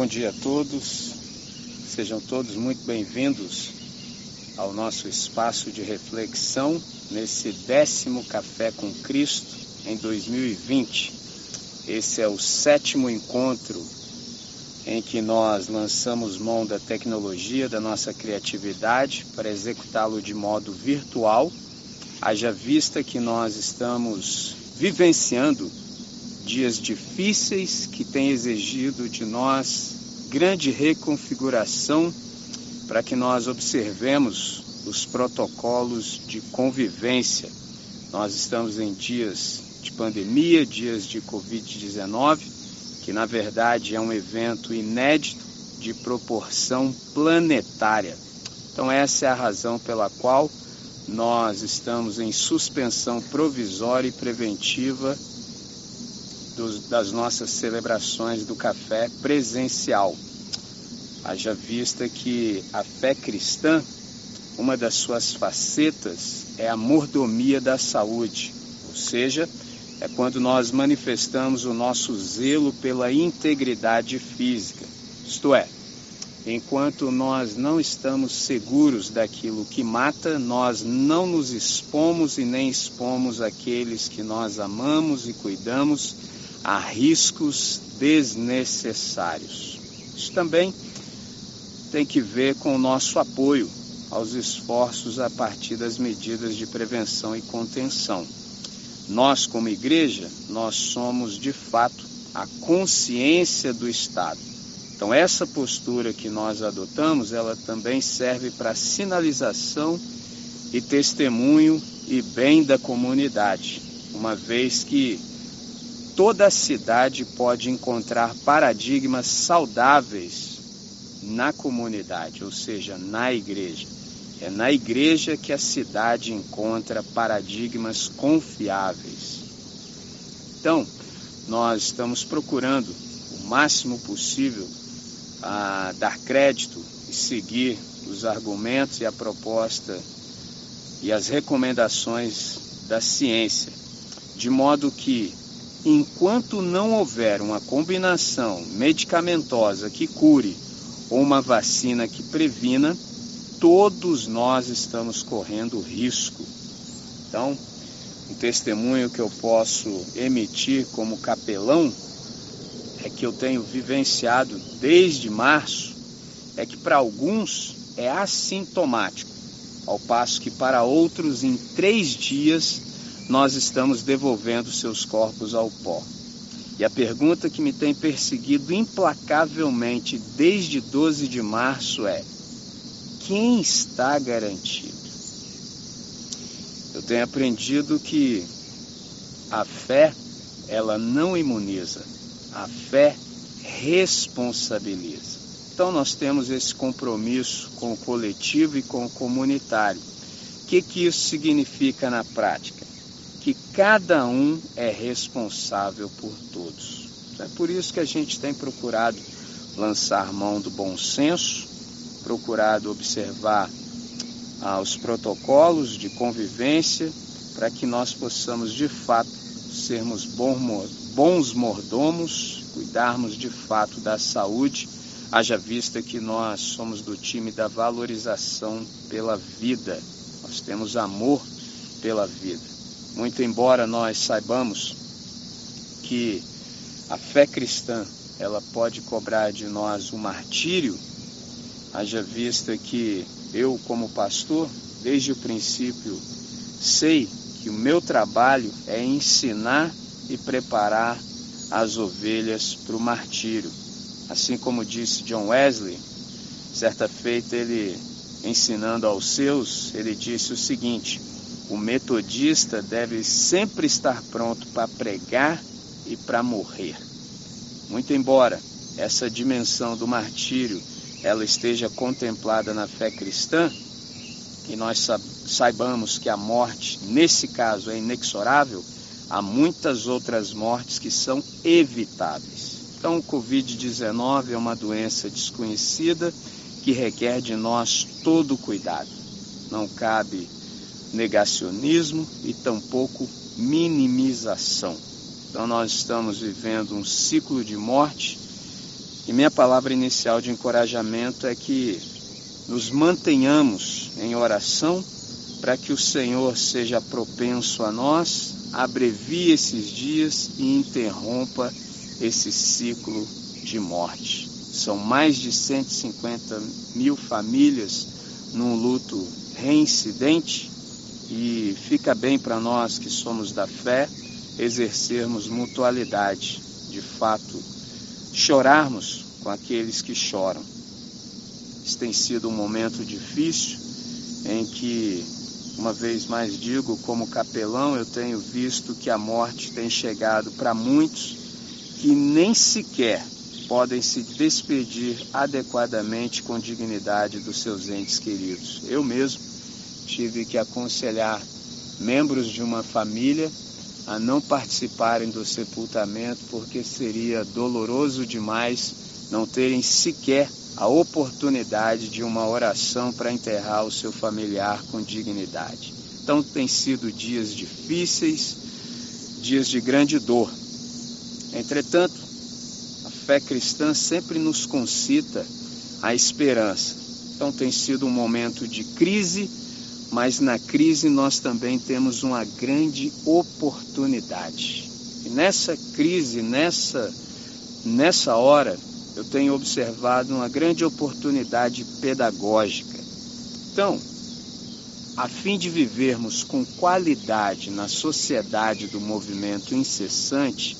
Bom dia a todos, sejam todos muito bem-vindos ao nosso espaço de reflexão nesse décimo Café com Cristo em 2020. Esse é o sétimo encontro em que nós lançamos mão da tecnologia, da nossa criatividade para executá-lo de modo virtual, haja vista que nós estamos vivenciando dias difíceis que têm exigido de nós grande reconfiguração para que nós observemos os protocolos de convivência. Nós estamos em dias de pandemia, dias de Covid-19, que na verdade é um evento inédito de proporção planetária. Então, essa é a razão pela qual nós estamos em suspensão provisória e preventiva dos, das nossas celebrações do café presencial. Haja vista que a fé cristã, uma das suas facetas é a mordomia da saúde, ou seja, é quando nós manifestamos o nosso zelo pela integridade física, isto é, enquanto nós não estamos seguros daquilo que mata, nós não nos expomos e nem expomos aqueles que nós amamos e cuidamos a riscos desnecessários. Isso também tem que ver com o nosso apoio aos esforços a partir das medidas de prevenção e contenção. Nós, como igreja, nós somos de fato a consciência do Estado. Então, essa postura que nós adotamos, ela também serve para sinalização e testemunho e bem da comunidade, uma vez que toda a cidade pode encontrar paradigmas saudáveis na comunidade, ou seja, na igreja. É na igreja que a cidade encontra paradigmas confiáveis. Então, nós estamos procurando o máximo possível a dar crédito e seguir os argumentos e a proposta e as recomendações da ciência, de modo que enquanto não houver uma combinação medicamentosa que cure ou uma vacina que previna, todos nós estamos correndo risco. Então, um testemunho que eu posso emitir como capelão é que eu tenho vivenciado desde março é que para alguns é assintomático, ao passo que para outros em três dias nós estamos devolvendo seus corpos ao pó. E a pergunta que me tem perseguido implacavelmente desde 12 de março é: quem está garantido? Eu tenho aprendido que a fé, ela não imuniza, a fé responsabiliza. Então nós temos esse compromisso com o coletivo e com o comunitário. O que, que isso significa na prática? Que cada um é responsável por todos. É por isso que a gente tem procurado lançar mão do bom senso, procurado observar ah, os protocolos de convivência para que nós possamos de fato sermos bons mordomos, cuidarmos de fato da saúde, haja vista que nós somos do time da valorização pela vida, nós temos amor pela vida. Muito embora nós saibamos que a fé cristã ela pode cobrar de nós o um martírio, haja vista que eu, como pastor, desde o princípio, sei que o meu trabalho é ensinar e preparar as ovelhas para o martírio. Assim como disse John Wesley, certa feita ele ensinando aos seus, ele disse o seguinte: o metodista deve sempre estar pronto para pregar e para morrer. Muito embora essa dimensão do martírio ela esteja contemplada na fé cristã, e nós saibamos que a morte, nesse caso, é inexorável, há muitas outras mortes que são evitáveis. Então, o Covid-19 é uma doença desconhecida que requer de nós todo cuidado. Não cabe negacionismo e tampouco minimização. Então nós estamos vivendo um ciclo de morte E minha palavra inicial de encorajamento é que nos mantenhamos em oração para que o Senhor seja propenso a nós, abrevie esses dias e interrompa esse ciclo de morte. São mais de 150 mil famílias num luto reincidente e fica bem para nós que somos da fé exercermos mutualidade, de fato, chorarmos com aqueles que choram. Isso tem sido um momento difícil em que, uma vez mais digo, como capelão, eu tenho visto que a morte tem chegado para muitos que nem sequer podem se despedir adequadamente com dignidade dos seus entes queridos. Eu mesmo tive que aconselhar membros de uma família a não participarem do sepultamento porque seria doloroso demais não terem sequer a oportunidade de uma oração para enterrar o seu familiar com dignidade. Então, tem sido dias difíceis, dias de grande dor. Entretanto, a fé cristã sempre nos concita a esperança. Então, tem sido um momento de crise, mas na crise nós também temos uma grande oportunidade. E nessa crise, nessa, nessa hora, eu tenho observado uma grande oportunidade pedagógica. Então, a fim de vivermos com qualidade na sociedade do movimento incessante,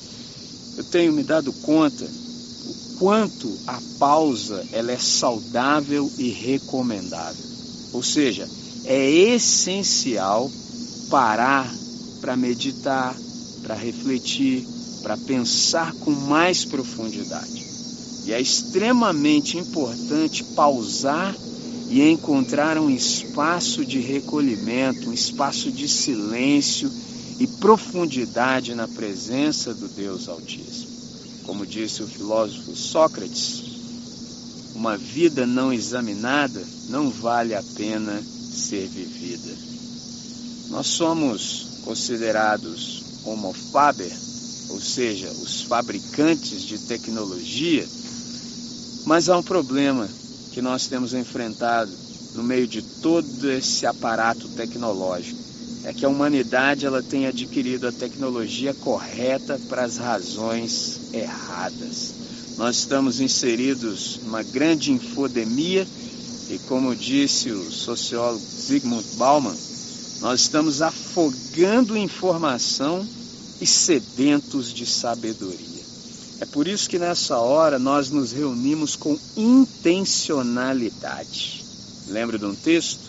eu tenho me dado conta o quanto a pausa ela é saudável e recomendável. Ou seja, é essencial parar para meditar, para refletir, para pensar com mais profundidade. E é extremamente importante pausar e encontrar um espaço de recolhimento, um espaço de silêncio e profundidade na presença do Deus Altíssimo. Como disse o filósofo Sócrates, uma vida não examinada não vale a pena ser vivida. Nós somos considerados homo faber, ou seja, os fabricantes de tecnologia, mas há um problema que nós temos enfrentado no meio de todo esse aparato tecnológico. É que a humanidade ela tem adquirido a tecnologia correta para as razões erradas. Nós estamos inseridos numa grande infodemia e como disse o sociólogo Zygmunt Bauman, nós estamos afogando informação e sedentos de sabedoria. É por isso que nessa hora nós nos reunimos com intencionalidade. Lembra de um texto?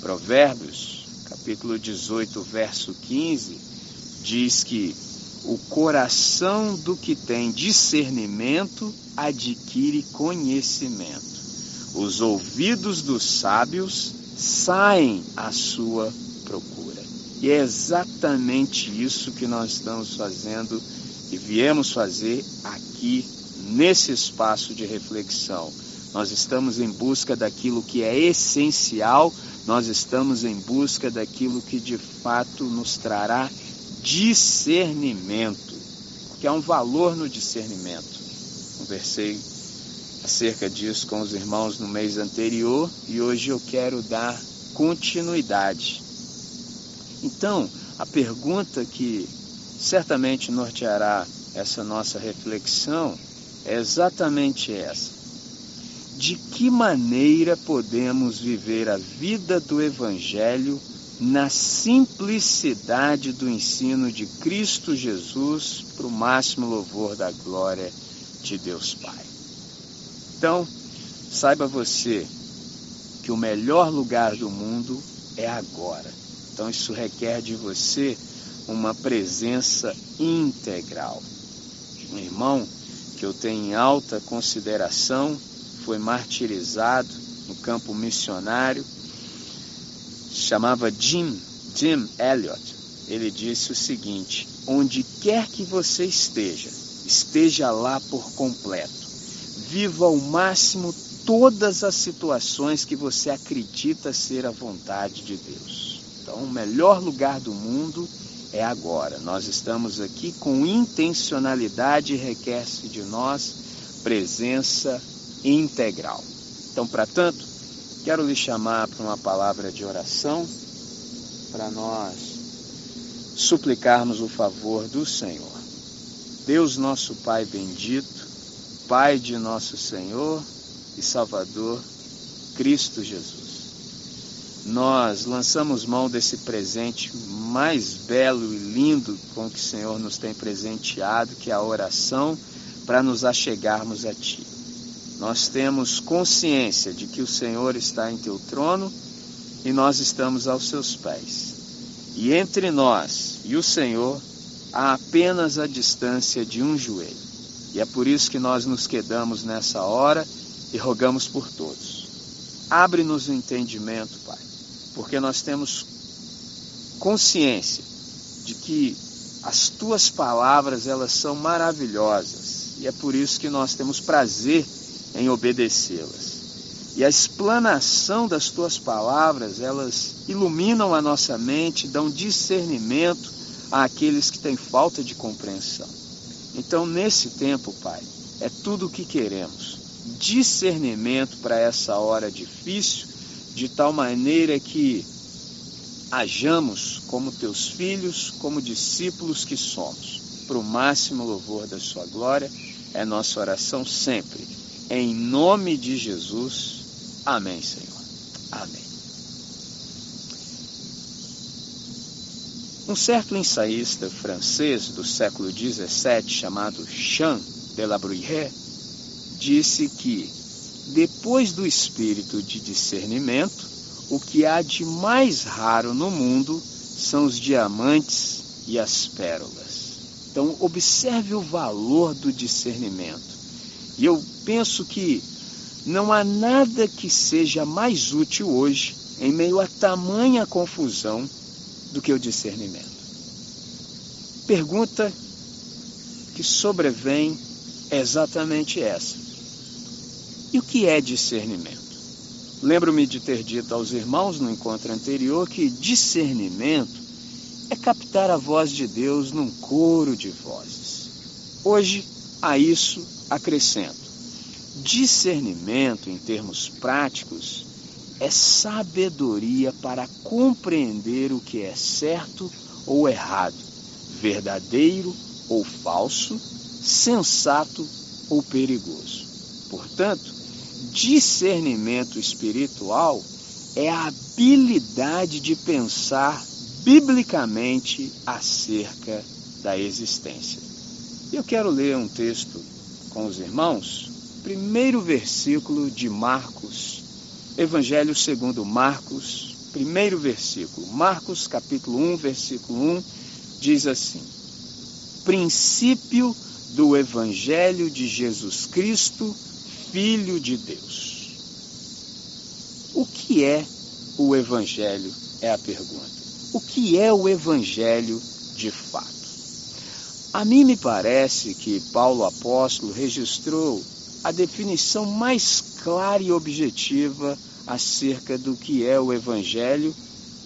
Provérbios, capítulo 18, verso 15, diz que o coração do que tem discernimento adquire conhecimento. Os ouvidos dos sábios saem à sua procura. E é exatamente isso que nós estamos fazendo e viemos fazer aqui nesse espaço de reflexão. Nós estamos em busca daquilo que é essencial, nós estamos em busca daquilo que de fato nos trará discernimento, que há um valor no discernimento. Conversei acerca disso com os irmãos no mês anterior e hoje eu quero dar continuidade. Então, a pergunta que certamente norteará essa nossa reflexão é exatamente essa. De que maneira podemos viver a vida do Evangelho na simplicidade do ensino de Cristo Jesus para o máximo louvor da glória de Deus Pai? Então, saiba você que o melhor lugar do mundo é agora. Então, isso requer de você uma presença integral. Um irmão que eu tenho em alta consideração foi martirizado no campo missionário, chamava Jim, Jim Elliot. Ele disse o seguinte: onde quer que você esteja, esteja lá por completo viva ao máximo todas as situações que você acredita ser a vontade de Deus. Então, o melhor lugar do mundo é agora. Nós estamos aqui com intencionalidade, requer-se de nós presença integral. Então, para tanto, quero lhe chamar para uma palavra de oração para nós suplicarmos o favor do Senhor. Deus, nosso Pai bendito, Pai de nosso Senhor e Salvador, Cristo Jesus. Nós lançamos mão desse presente mais belo e lindo com que o Senhor nos tem presenteado, que é a oração, para nos achegarmos a Ti. Nós temos consciência de que o Senhor está em Teu trono e nós estamos aos Seus pés. E entre nós e o Senhor há apenas a distância de um joelho. E é por isso que nós nos quedamos nessa hora e rogamos por todos. Abre-nos o entendimento, Pai, porque nós temos consciência de que as tuas palavras elas são maravilhosas e é por isso que nós temos prazer em obedecê-las. E a explanação das tuas palavras, elas iluminam a nossa mente, dão discernimento àqueles que têm falta de compreensão. Então, nesse tempo, Pai, é tudo o que queremos. Discernimento para essa hora difícil, de tal maneira que hajamos como teus filhos, como discípulos que somos, para o máximo louvor da Sua glória. É nossa oração sempre. Em nome de Jesus. Amém, Senhor. Amém. Um certo ensaísta francês do século XVII, chamado Jean de la Bruyère, disse que, depois do espírito de discernimento, o que há de mais raro no mundo são os diamantes e as pérolas. Então, observe o valor do discernimento. E eu penso que não há nada que seja mais útil hoje, em meio a tamanha confusão, do que o discernimento. Pergunta que sobrevém é exatamente essa. E o que é discernimento? Lembro-me de ter dito aos irmãos no encontro anterior que discernimento é captar a voz de Deus num coro de vozes. Hoje, a isso acrescento: discernimento, em termos práticos, é sabedoria para compreender o que é certo ou errado, verdadeiro ou falso, sensato ou perigoso. Portanto, discernimento espiritual é a habilidade de pensar biblicamente acerca da existência. Eu quero ler um texto com os irmãos, primeiro versículo de Marcos Evangelho segundo Marcos, primeiro versículo. Marcos, capítulo 1, versículo 1, diz assim: Princípio do Evangelho de Jesus Cristo, Filho de Deus. O que é o Evangelho? É a pergunta. O que é o Evangelho de fato? A mim me parece que Paulo apóstolo registrou a definição mais clara e objetiva acerca do que é o Evangelho,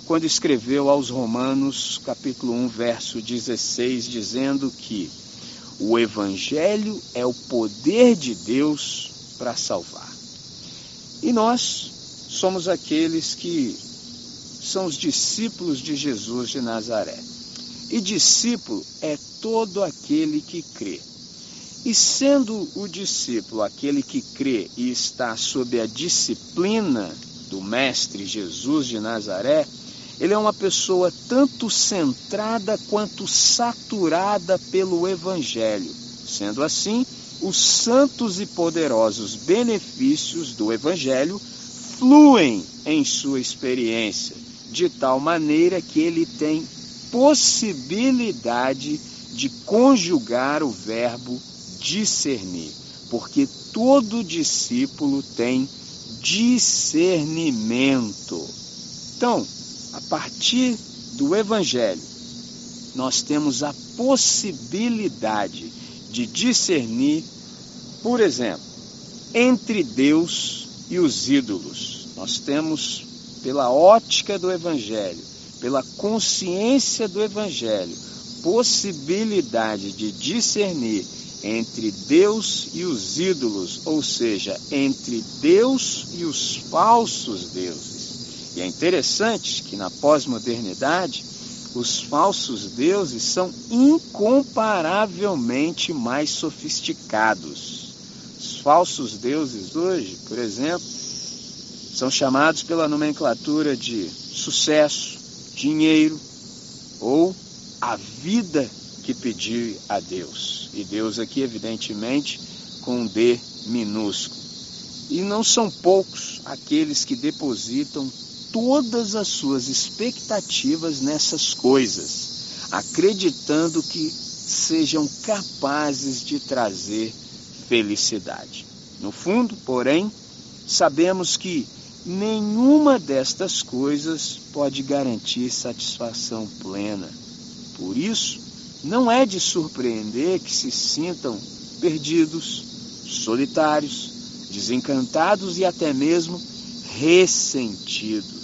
quando escreveu aos Romanos, capítulo 1, verso 16, dizendo que o Evangelho é o poder de Deus para salvar. E nós somos aqueles que são os discípulos de Jesus de Nazaré. E discípulo é todo aquele que crê. E sendo o discípulo aquele que crê e está sob a disciplina do Mestre Jesus de Nazaré, ele é uma pessoa tanto centrada quanto saturada pelo Evangelho. Sendo assim, os santos e poderosos benefícios do Evangelho fluem em sua experiência, de tal maneira que ele tem possibilidade de conjugar o verbo discernir, porque todo discípulo tem discernimento. Então, a partir do Evangelho, nós temos a possibilidade de discernir, por exemplo, entre Deus e os ídolos. Nós temos, pela ótica do Evangelho, pela consciência do Evangelho, possibilidade de discernir entre Deus e os ídolos, ou seja, entre Deus e os falsos deuses. E é interessante que na pós-modernidade, os falsos deuses são incomparavelmente mais sofisticados. Os falsos deuses hoje, por exemplo, são chamados pela nomenclatura de sucesso, dinheiro ou a vida que pedir a Deus. E Deus aqui, evidentemente, com um D minúsculo. E não são poucos aqueles que depositam todas as suas expectativas nessas coisas, acreditando que sejam capazes de trazer felicidade. No fundo, porém, sabemos que nenhuma destas coisas pode garantir satisfação plena. Por isso, não é de surpreender que se sintam perdidos, solitários, desencantados e até mesmo ressentidos.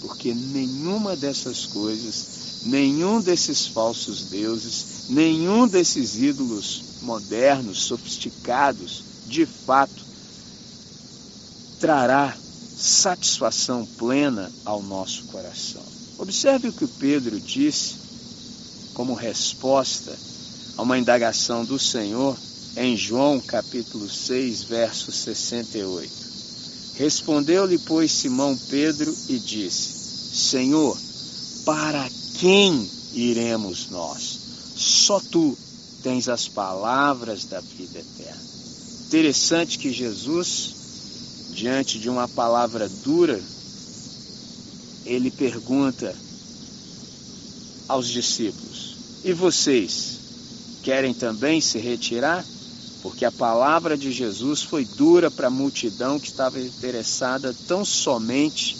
Porque nenhuma dessas coisas, nenhum desses falsos deuses, nenhum desses ídolos modernos, sofisticados, de fato, trará satisfação plena ao nosso coração. Observe o que Pedro disse como resposta a uma indagação do Senhor em João capítulo 6, verso 68. Respondeu-lhe, pois, Simão Pedro e disse: Senhor, para quem iremos nós? Só tu tens as palavras da vida eterna. Interessante que Jesus diante de uma palavra dura, ele pergunta aos discípulos: E vocês querem também se retirar? Porque a palavra de Jesus foi dura para a multidão que estava interessada tão somente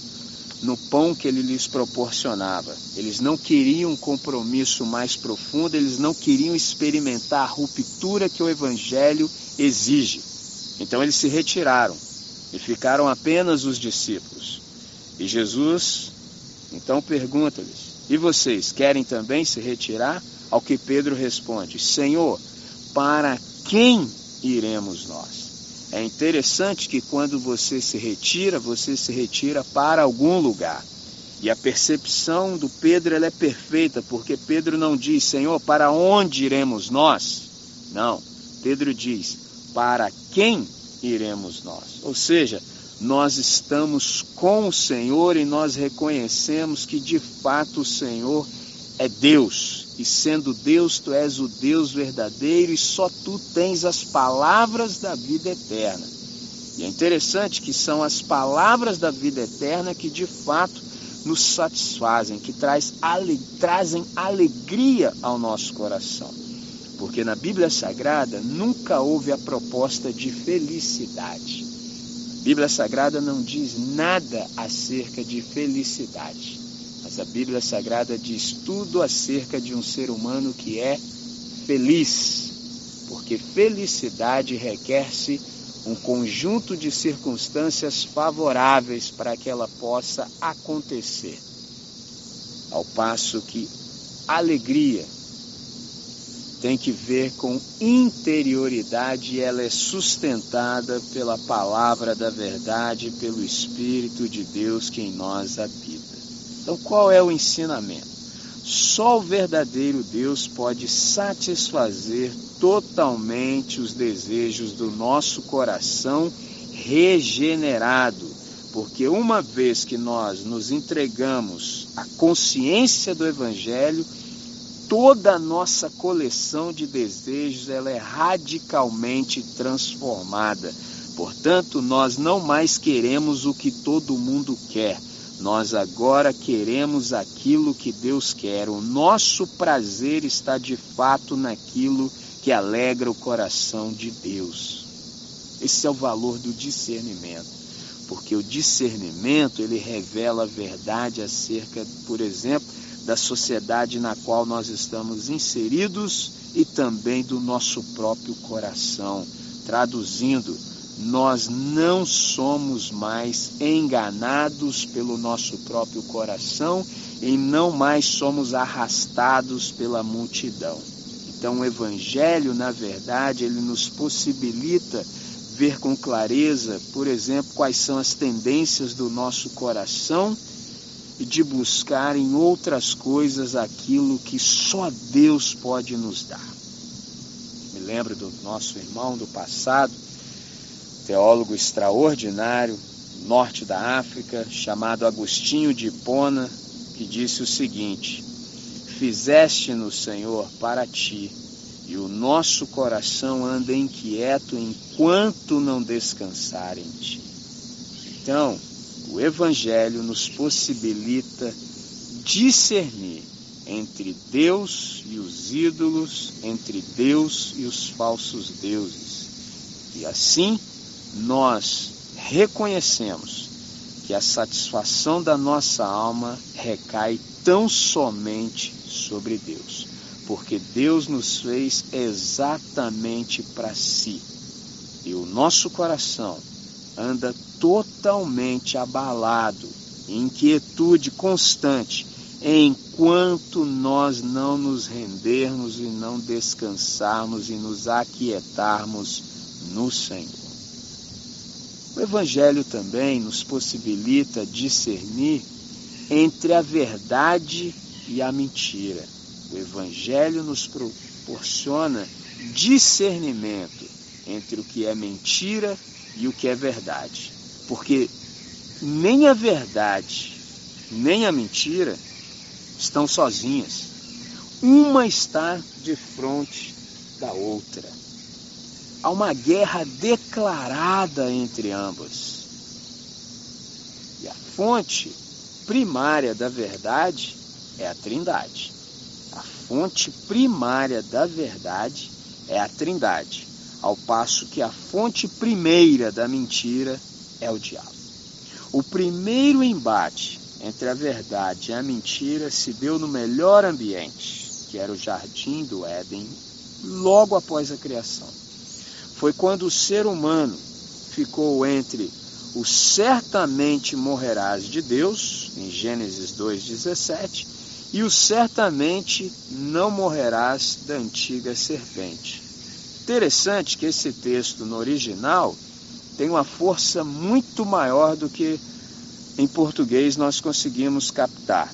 no pão que ele lhes proporcionava. Eles não queriam um compromisso mais profundo, eles não queriam experimentar a ruptura que o Evangelho exige. Então eles se retiraram e ficaram apenas os discípulos. E Jesus então pergunta-lhes: E vocês querem também se retirar? Ao que Pedro responde: Senhor, para quem iremos nós? É interessante que quando você se retira, você se retira para algum lugar. E a percepção do Pedro é perfeita, porque Pedro não diz, Senhor, para onde iremos nós? Não. Pedro diz, para quem iremos nós. Ou seja, nós estamos com o Senhor e nós reconhecemos que de fato o Senhor é Deus. E sendo Deus, tu és o Deus verdadeiro e só tu tens as palavras da vida eterna. E é interessante que são as palavras da vida eterna que de fato nos satisfazem, que traz, ale, trazem alegria ao nosso coração. Porque na Bíblia Sagrada nunca houve a proposta de felicidade. Bíblia Sagrada não diz nada acerca de felicidade. Mas a Bíblia Sagrada diz tudo acerca de um ser humano que é feliz. Porque felicidade requer-se um conjunto de circunstâncias favoráveis para que ela possa acontecer. Ao passo que alegria tem que ver com interioridade ela é sustentada pela palavra da verdade, pelo Espírito de Deus que em nós habita. Então, qual é o ensinamento? Só o verdadeiro Deus pode satisfazer totalmente os desejos do nosso coração regenerado, porque uma vez que nós nos entregamos à consciência do Evangelho, toda a nossa coleção de desejos ela é radicalmente transformada. Portanto, nós não mais queremos o que todo mundo quer. Nós agora queremos aquilo que Deus quer. O nosso prazer está de fato naquilo que alegra o coração de Deus. Esse é o valor do discernimento. Porque o discernimento, ele revela a verdade acerca, por exemplo, da sociedade na qual nós estamos inseridos e também do nosso próprio coração. Traduzindo, nós não somos mais enganados pelo nosso próprio coração e não mais somos arrastados pela multidão. Então, o Evangelho, na verdade, ele nos possibilita ver com clareza, por exemplo, quais são as tendências do nosso coração de buscar em outras coisas aquilo que só Deus pode nos dar. Me lembro do nosso irmão do passado, teólogo extraordinário, norte da África, chamado Agostinho de Hipona, que disse o seguinte: Fizeste-nos, Senhor, para ti, e o nosso coração anda inquieto enquanto não descansar em ti. Então, o Evangelho nos possibilita discernir entre Deus e os ídolos, entre Deus e os falsos deuses. E assim nós reconhecemos que a satisfação da nossa alma recai tão somente sobre Deus, porque Deus nos fez exatamente para si. E o nosso coração anda totalmente abalado, inquietude constante, enquanto nós não nos rendermos e não descansarmos e nos aquietarmos no Senhor. O Evangelho também nos possibilita discernir entre a verdade e a mentira. O Evangelho nos proporciona discernimento entre o que é mentira e o que é verdade. Porque nem a verdade, nem a mentira estão sozinhas. Uma está de frente da outra. Há uma guerra declarada entre ambas. E a fonte primária da verdade é a Trindade. A fonte primária da verdade é a Trindade, ao passo que a fonte primeira da mentira é o diabo. O primeiro embate entre a verdade e a mentira se deu no melhor ambiente, que era o jardim do Éden, logo após a criação foi quando o ser humano ficou entre o certamente morrerás de Deus, em Gênesis 2,17, e o certamente não morrerás da antiga serpente. Interessante que esse texto no original tem uma força muito maior do que em português nós conseguimos captar.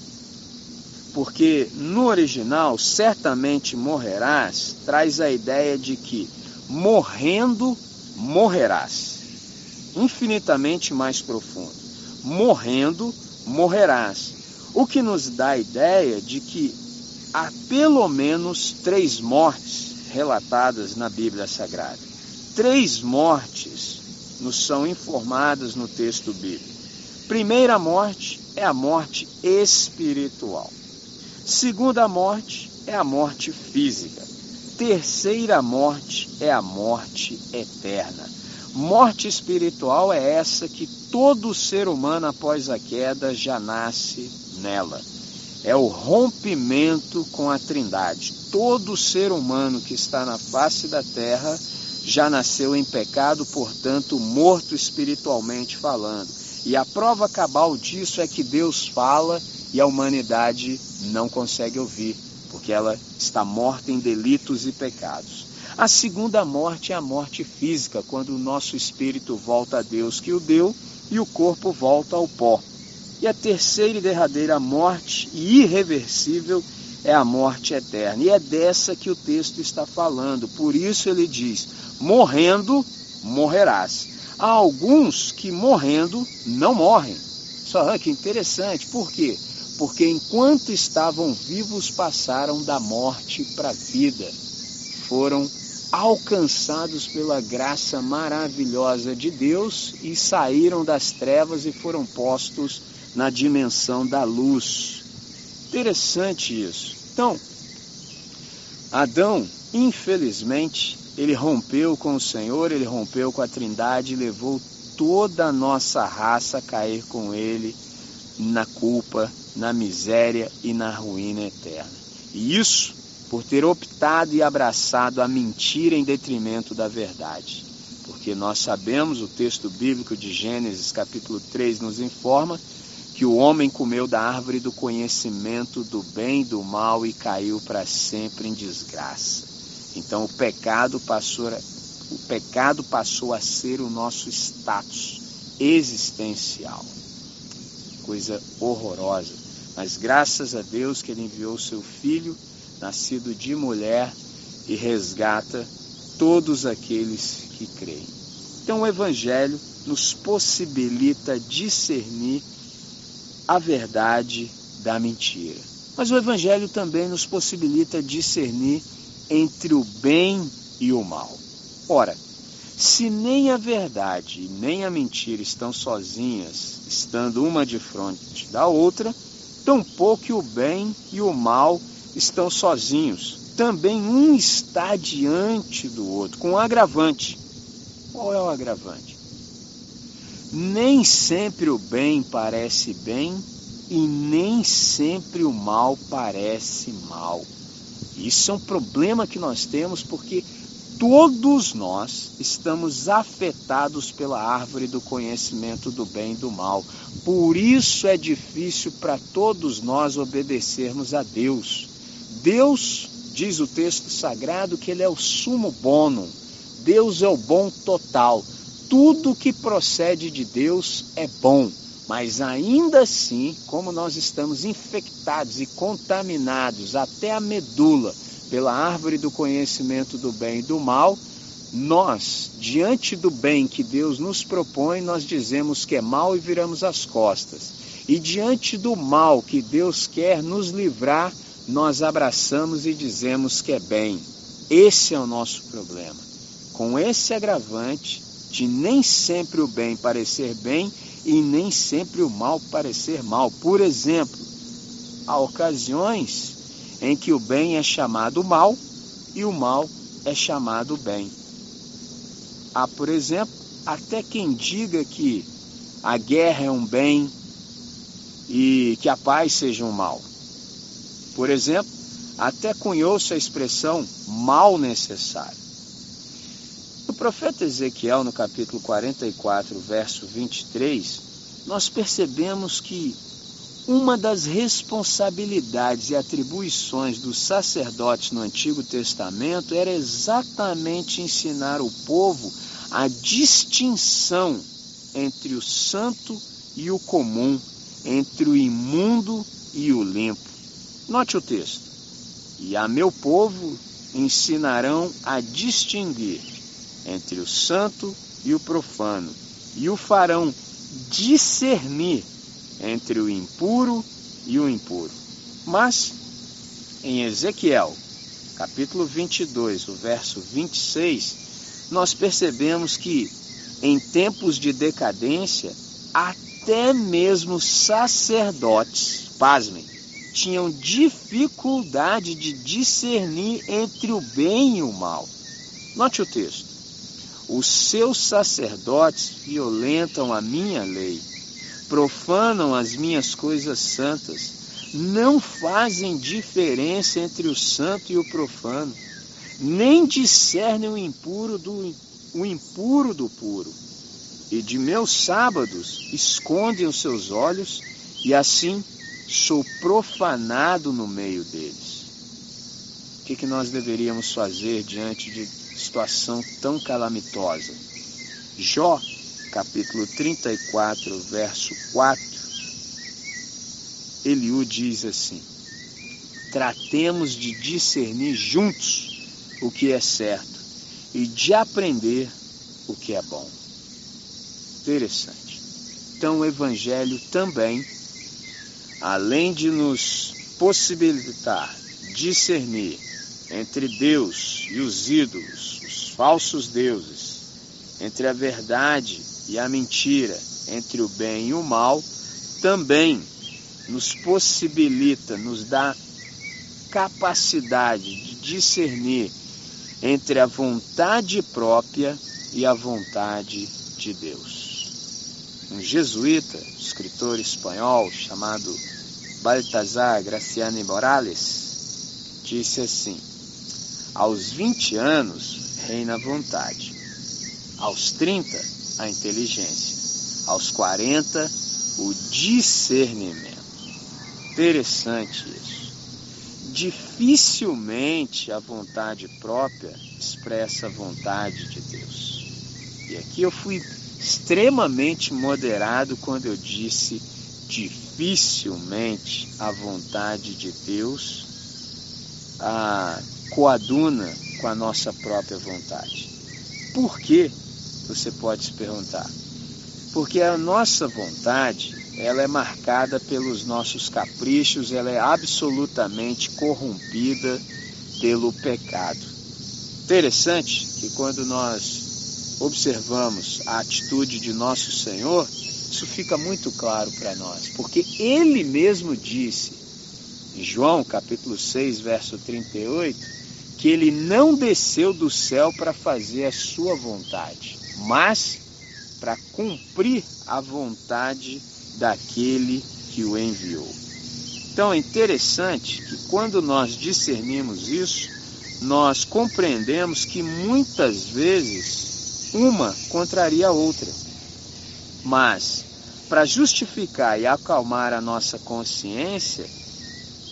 Porque no original, certamente morrerás, traz a ideia de que morrendo morrerás. Infinitamente mais profundo. Morrendo morrerás. O que nos dá a ideia de que há pelo menos três mortes relatadas na Bíblia Sagrada. Três mortes nos são informadas no texto bíblico. Primeira morte é a morte espiritual. Segunda morte é a morte física terceira morte é a morte eterna. Morte espiritual é essa que todo ser humano após a queda já nasce nela. É o rompimento com a Trindade. Todo ser humano que está na face da terra já nasceu em pecado, portanto, morto espiritualmente falando. E a prova cabal disso é que Deus fala e a humanidade não consegue ouvir porque ela está morta em delitos e pecados. A segunda morte é a morte física, quando o nosso espírito volta a Deus que o deu e o corpo volta ao pó. E a terceira e derradeira morte, irreversível, é a morte eterna. E é dessa que o texto está falando. Por isso ele diz: morrendo, morrerás. Há alguns que morrendo não morrem. Só que interessante, por quê? porque enquanto estavam vivos passaram da morte para a vida. Foram alcançados pela graça maravilhosa de Deus e saíram das trevas e foram postos na dimensão da luz. Interessante isso. Então, Adão, infelizmente, ele rompeu com o Senhor, ele rompeu com a Trindade e levou toda a nossa raça a cair com ele na culpa, na miséria e na ruína eterna. E isso por ter optado e abraçado a mentira em detrimento da verdade. Porque nós sabemos, o texto bíblico de Gênesis, capítulo 3, nos informa que o homem comeu da árvore do conhecimento do bem e do mal e caiu para sempre em desgraça. Então o pecado passou a, o pecado passou a ser o nosso status existencial. Coisa horrorosa. Mas graças a Deus que ele enviou seu filho, nascido de mulher, e resgata todos aqueles que creem. Então o evangelho nos possibilita discernir a verdade da mentira. Mas o Evangelho também nos possibilita discernir entre o bem e o mal. Ora, se nem a verdade nem a mentira estão sozinhas, estando uma de frente da outra, tampouco o bem e o mal estão sozinhos. Também um está diante do outro, com um agravante. Qual é o agravante? Nem sempre o bem parece bem e nem sempre o mal parece mal. Isso é um problema que nós temos porque todos nós estamos afetados pela árvore do conhecimento do bem e do mal. Por isso é difícil para todos nós obedecermos a Deus. Deus, diz o texto sagrado, que Ele é o sumo bono. Deus é o bom total tudo que procede de Deus é bom, mas ainda assim, como nós estamos infectados e contaminados até a medula pela árvore do conhecimento do bem e do mal, nós, diante do bem que Deus nos propõe, nós dizemos que é mal e viramos as costas. E diante do mal que Deus quer nos livrar, nós abraçamos e dizemos que é bem. Esse é o nosso problema. Com esse agravante, de nem sempre o bem parecer bem e nem sempre o mal parecer mal. Por exemplo, há ocasiões em que o bem é chamado mal e o mal é chamado bem. Há, por exemplo, até quem diga que a guerra é um bem e que a paz seja um mal. Por exemplo, até cunhou-se a expressão mal necessário. No profeta Ezequiel, no capítulo 44, verso 23, nós percebemos que uma das responsabilidades e atribuições dos sacerdotes no Antigo Testamento era exatamente ensinar o povo a distinção entre o santo e o comum, entre o imundo e o limpo. Note o texto. E a meu povo ensinarão a distinguir entre o santo e o profano, e o farão discernir entre o impuro e o impuro. Mas, em Ezequiel, capítulo 22, o verso 26, nós percebemos que, em tempos de decadência, até mesmo sacerdotes, pasmem, tinham dificuldade de discernir entre o bem e o mal. Note o texto. Os seus sacerdotes violentam a minha lei, profanam as minhas coisas santas, não fazem diferença entre o santo e o profano, nem discernem o impuro do, o impuro do puro. E de meus sábados escondem os seus olhos, e assim sou profanado no meio deles. O que, que nós deveríamos fazer diante de situação tão calamitosa. Jó, capítulo 34, verso 4, Eliú diz assim: Tratemos de discernir juntos o que é certo e de aprender o que é bom. Interessante. Então, o Evangelho também, além de nos possibilitar discernir entre Deus e os ídolos, os falsos deuses, entre a verdade e a mentira, entre o bem e o mal, também nos possibilita, nos dá capacidade de discernir entre a vontade própria e a vontade de Deus. Um jesuíta, escritor espanhol chamado Baltasar Graciani Morales, disse assim: aos 20 anos reina a vontade. Aos 30, a inteligência. Aos 40, o discernimento. Interessante isso. dificilmente a vontade própria expressa a vontade de Deus. E aqui eu fui extremamente moderado quando eu disse dificilmente a vontade de Deus a coaduna com a nossa própria vontade. Por que? Você pode se perguntar. Porque a nossa vontade, ela é marcada pelos nossos caprichos, ela é absolutamente corrompida pelo pecado. Interessante que quando nós observamos a atitude de nosso Senhor, isso fica muito claro para nós, porque ele mesmo disse João capítulo 6, verso 38, que ele não desceu do céu para fazer a sua vontade, mas para cumprir a vontade daquele que o enviou. Então é interessante que quando nós discernimos isso, nós compreendemos que muitas vezes uma contraria a outra. Mas, para justificar e acalmar a nossa consciência,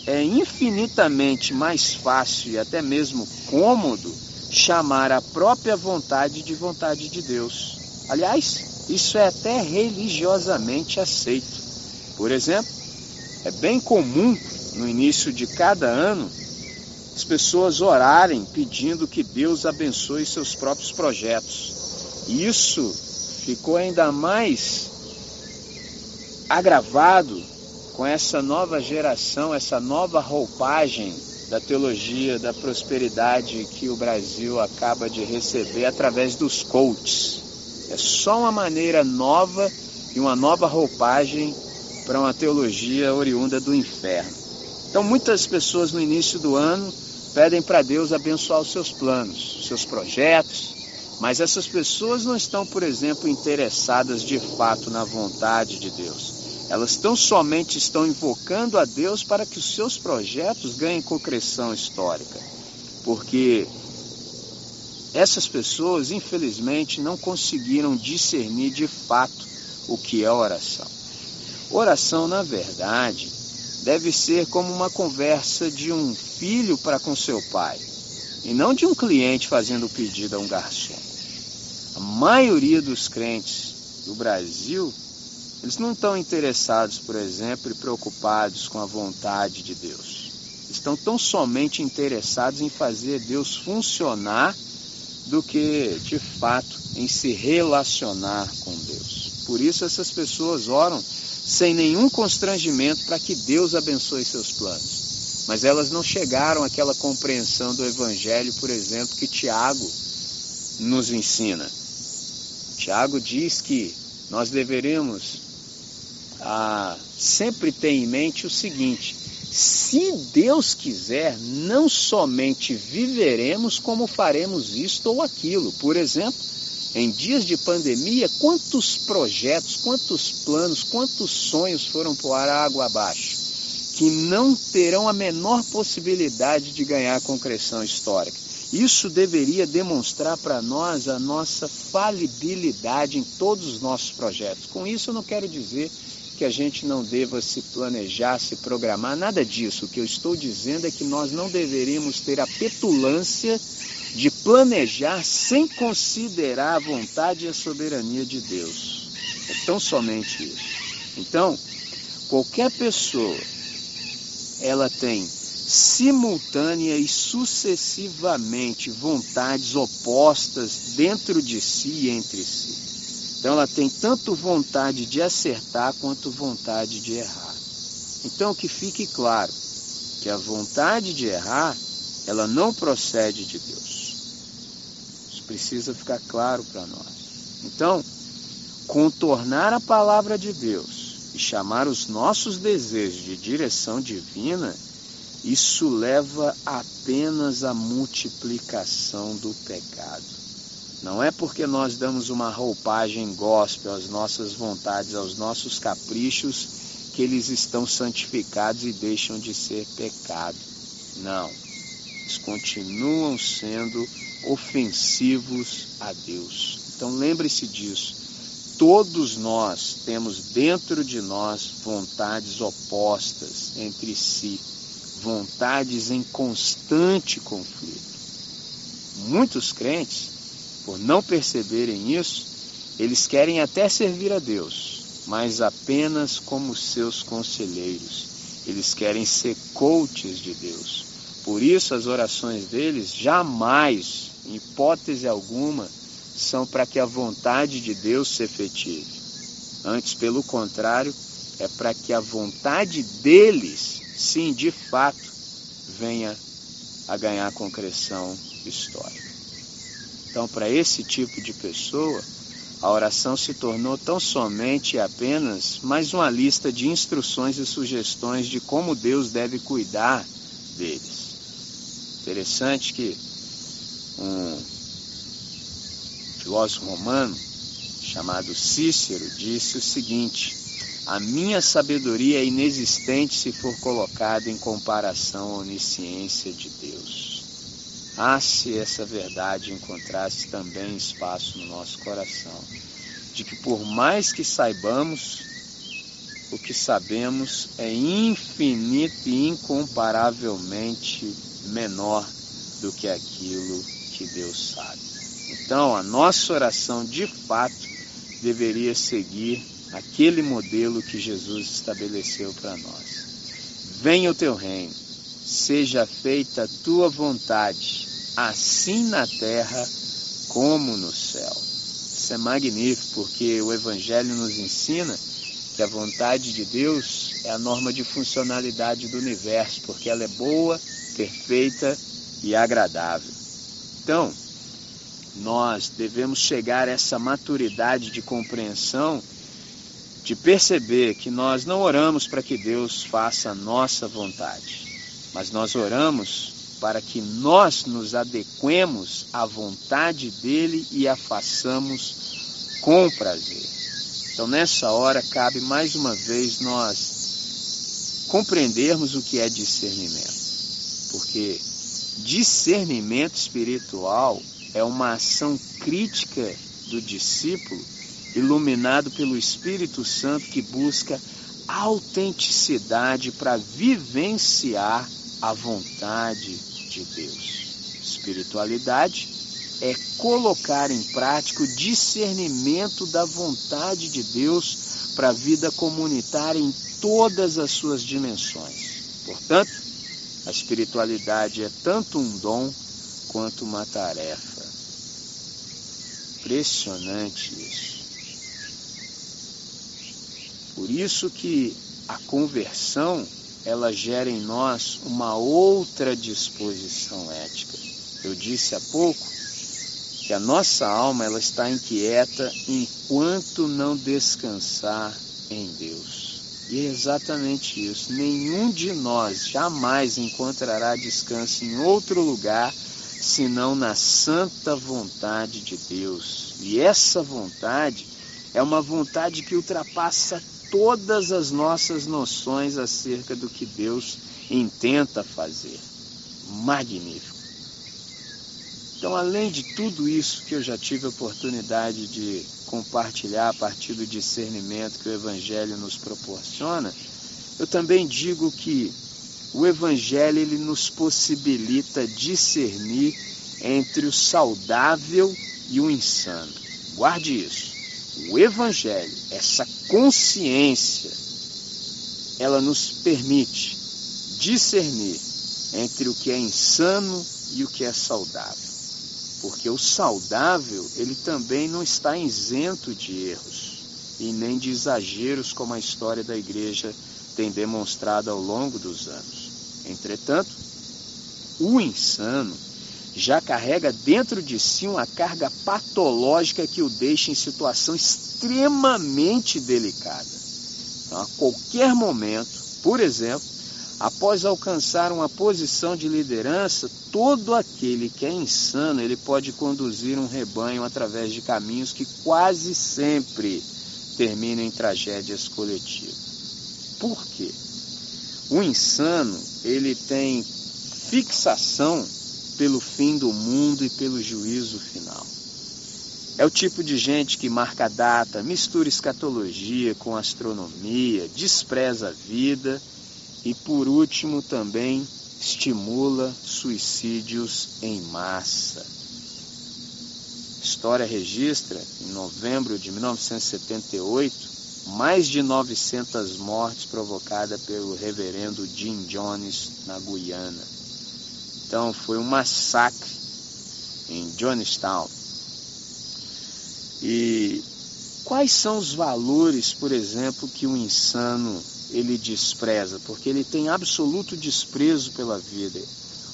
é infinitamente mais fácil e até mesmo cômodo chamar a própria vontade de vontade de Deus. Aliás, isso é até religiosamente aceito. Por exemplo, é bem comum no início de cada ano as pessoas orarem pedindo que Deus abençoe seus próprios projetos. E isso ficou ainda mais agravado com essa nova geração, essa nova roupagem da teologia da prosperidade que o Brasil acaba de receber através dos coaches. É só uma maneira nova e uma nova roupagem para uma teologia oriunda do inferno. Então, muitas pessoas no início do ano pedem para Deus abençoar os seus planos, os seus projetos, mas essas pessoas não estão, por exemplo, interessadas de fato na vontade de Deus. Elas tão somente estão invocando a Deus para que os seus projetos ganhem concreção histórica. Porque essas pessoas, infelizmente, não conseguiram discernir de fato o que é oração. Oração, na verdade, deve ser como uma conversa de um filho para com seu pai, e não de um cliente fazendo pedido a um garçom. A maioria dos crentes do Brasil, eles não estão interessados, por exemplo, e preocupados com a vontade de Deus. Estão tão somente interessados em fazer Deus funcionar do que, de fato, em se relacionar com Deus. Por isso essas pessoas oram sem nenhum constrangimento para que Deus abençoe seus planos. Mas elas não chegaram àquela compreensão do Evangelho, por exemplo, que Tiago nos ensina. Tiago diz que nós deveremos ah, sempre ter em mente o seguinte: se Deus quiser, não somente viveremos, como faremos isto ou aquilo. Por exemplo, em dias de pandemia, quantos projetos, quantos planos, quantos sonhos foram por água abaixo, que não terão a menor possibilidade de ganhar concreção histórica. Isso deveria demonstrar para nós a nossa falibilidade em todos os nossos projetos. Com isso, eu não quero dizer que a gente não deva se planejar, se programar, nada disso. O que eu estou dizendo é que nós não deveríamos ter a petulância de planejar sem considerar a vontade e a soberania de Deus. É tão somente isso. Então, qualquer pessoa, ela tem simultânea e sucessivamente vontades opostas dentro de si e entre si. Então ela tem tanto vontade de acertar quanto vontade de errar. Então que fique claro que a vontade de errar, ela não procede de Deus. Isso precisa ficar claro para nós. Então, contornar a palavra de Deus e chamar os nossos desejos de direção divina, isso leva apenas à multiplicação do pecado. Não é porque nós damos uma roupagem gospel às nossas vontades, aos nossos caprichos, que eles estão santificados e deixam de ser pecado. Não. Eles continuam sendo ofensivos a Deus. Então lembre-se disso. Todos nós temos dentro de nós vontades opostas entre si, vontades em constante conflito. Muitos crentes, por não perceberem isso, eles querem até servir a Deus, mas apenas como seus conselheiros. Eles querem ser coaches de Deus. Por isso, as orações deles jamais, em hipótese alguma, são para que a vontade de Deus se efetive. Antes, pelo contrário, é para que a vontade deles, sim, de fato, venha a ganhar concreção histórica. Então, para esse tipo de pessoa, a oração se tornou tão somente e apenas mais uma lista de instruções e sugestões de como Deus deve cuidar deles. Interessante que um filósofo romano chamado Cícero disse o seguinte: A minha sabedoria é inexistente se for colocada em comparação à onisciência de Deus. Ah, se essa verdade encontrasse também espaço no nosso coração, de que por mais que saibamos, o que sabemos é infinito e incomparavelmente menor do que aquilo que Deus sabe. Então, a nossa oração de fato deveria seguir aquele modelo que Jesus estabeleceu para nós. Venha o teu reino seja feita a tua vontade, assim na terra como no céu. Isso é magnífico, porque o Evangelho nos ensina que a vontade de Deus é a norma de funcionalidade do universo, porque ela é boa, perfeita e agradável. Então, nós devemos chegar a essa maturidade de compreensão, de perceber que nós não oramos para que Deus faça a nossa vontade mas nós oramos para que nós nos adequemos à vontade dele e a façamos com prazer. Então, nessa hora, cabe mais uma vez nós compreendermos o que é discernimento, porque discernimento espiritual é uma ação crítica do discípulo, iluminado pelo Espírito Santo que busca autenticidade para vivenciar a vontade de Deus. Espiritualidade é colocar em prática o discernimento da vontade de Deus para a vida comunitária em todas as suas dimensões. Portanto, a espiritualidade é tanto um dom quanto uma tarefa. Impressionante isso. Por isso que a conversão ela gera em nós uma outra disposição ética. Eu disse há pouco que a nossa alma ela está inquieta enquanto não descansar em Deus. E é exatamente isso. Nenhum de nós jamais encontrará descanso em outro lugar senão na santa vontade de Deus. E essa vontade é uma vontade que ultrapassa todas as nossas noções acerca do que Deus intenta fazer. Magnífico. Então, além de tudo isso que eu já tive a oportunidade de compartilhar a partir do discernimento que o Evangelho nos proporciona, eu também digo que o Evangelho ele nos possibilita discernir entre o saudável e o insano. Guarde isso. O Evangelho, essa consciência, ela nos permite discernir entre o que é insano e o que é saudável. Porque o saudável, ele também não está isento de erros e nem de exageros como a história da igreja tem demonstrado ao longo dos anos. Entretanto, o insano já carrega dentro de si uma carga patológica que o deixa em situação extremamente delicada. Então, a qualquer momento, por exemplo, após alcançar uma posição de liderança, todo aquele que é insano, ele pode conduzir um rebanho através de caminhos que quase sempre terminam em tragédias coletivas. Por quê? O insano, ele tem fixação pelo fim do mundo e pelo juízo final. É o tipo de gente que marca data, mistura escatologia com astronomia, despreza a vida e por último também estimula suicídios em massa. História registra, em novembro de 1978, mais de 900 mortes provocadas pelo reverendo Jim Jones na Guiana. Então foi um massacre em Jonestown. E quais são os valores, por exemplo, que o insano ele despreza? Porque ele tem absoluto desprezo pela vida.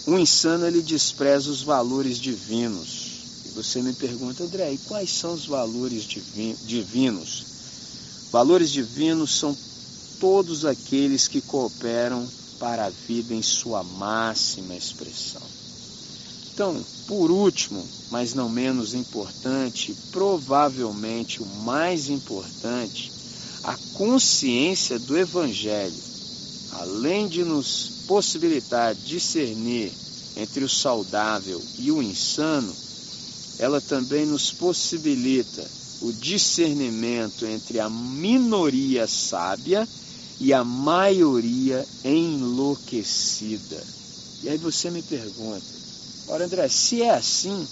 O insano ele despreza os valores divinos. E você me pergunta, André, e quais são os valores divinos? Valores divinos são todos aqueles que cooperam para a vida em sua máxima expressão. Então, por último, mas não menos importante, provavelmente o mais importante, a consciência do Evangelho, além de nos possibilitar discernir entre o saudável e o insano, ela também nos possibilita o discernimento entre a minoria sábia e a maioria enlouquecida. E aí você me pergunta, ora André, se é assim,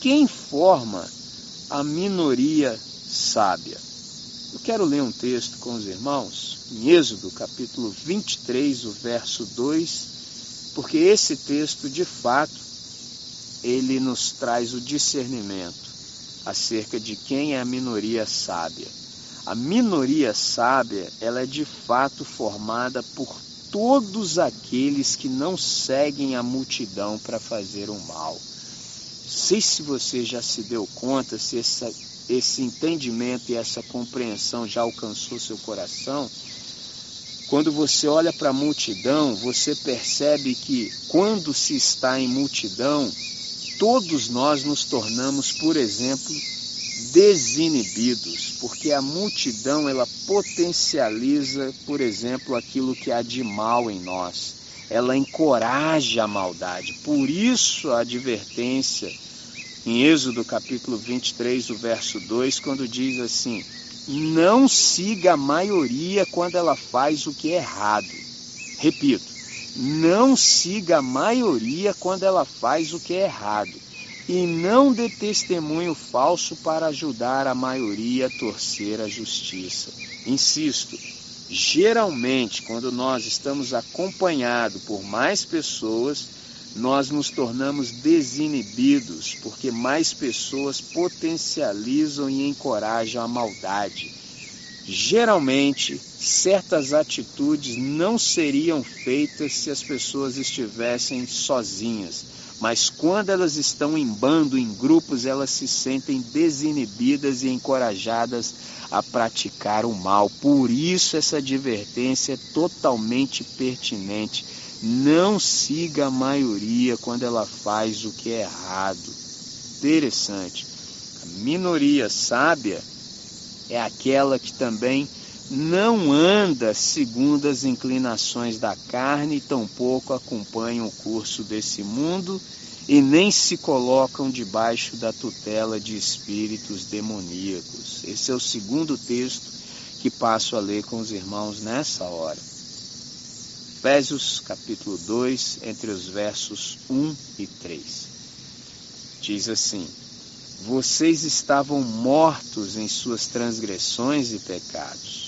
quem forma a minoria sábia? Eu quero ler um texto com os irmãos, em Êxodo capítulo 23, o verso 2, porque esse texto, de fato, ele nos traz o discernimento acerca de quem é a minoria sábia. A minoria sábia, ela é de fato formada por todos aqueles que não seguem a multidão para fazer o mal. Não sei se você já se deu conta, se essa, esse entendimento e essa compreensão já alcançou seu coração. Quando você olha para a multidão, você percebe que quando se está em multidão, todos nós nos tornamos, por exemplo, desinibidos, porque a multidão ela potencializa, por exemplo, aquilo que há de mal em nós. Ela encoraja a maldade. Por isso a advertência em Êxodo capítulo 23, o verso 2, quando diz assim: "Não siga a maioria quando ela faz o que é errado". Repito, não siga a maioria quando ela faz o que é errado e não dê testemunho falso para ajudar a maioria a torcer a justiça. Insisto, geralmente, quando nós estamos acompanhados por mais pessoas, nós nos tornamos desinibidos, porque mais pessoas potencializam e encorajam a maldade. Geralmente, certas atitudes não seriam feitas se as pessoas estivessem sozinhas mas quando elas estão em bando, em grupos, elas se sentem desinibidas e encorajadas a praticar o mal. Por isso, essa advertência é totalmente pertinente. Não siga a maioria quando ela faz o que é errado. Interessante. A minoria sábia é aquela que também não anda segundo as inclinações da carne, tampouco acompanham o curso desse mundo e nem se colocam debaixo da tutela de espíritos demoníacos. Esse é o segundo texto que passo a ler com os irmãos nessa hora. Efésios capítulo 2, entre os versos 1 e 3. Diz assim: Vocês estavam mortos em suas transgressões e pecados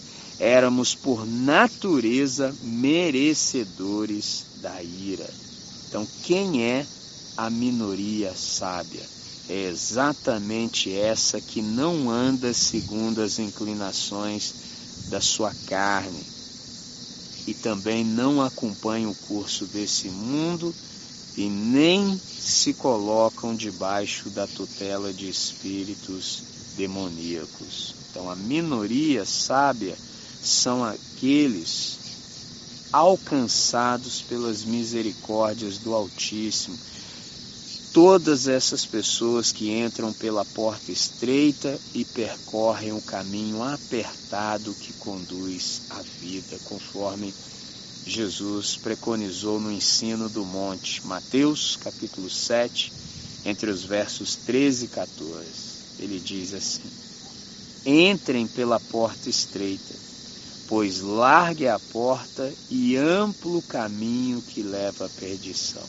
éramos por natureza merecedores da ira. Então, quem é a minoria sábia? É exatamente essa que não anda segundo as inclinações da sua carne e também não acompanha o curso desse mundo e nem se colocam debaixo da tutela de espíritos demoníacos. Então, a minoria sábia são aqueles alcançados pelas misericórdias do Altíssimo. Todas essas pessoas que entram pela porta estreita e percorrem o caminho apertado que conduz à vida, conforme Jesus preconizou no ensino do monte, Mateus capítulo 7, entre os versos 13 e 14. Ele diz assim: Entrem pela porta estreita, pois largue a porta e amplo caminho que leva à perdição,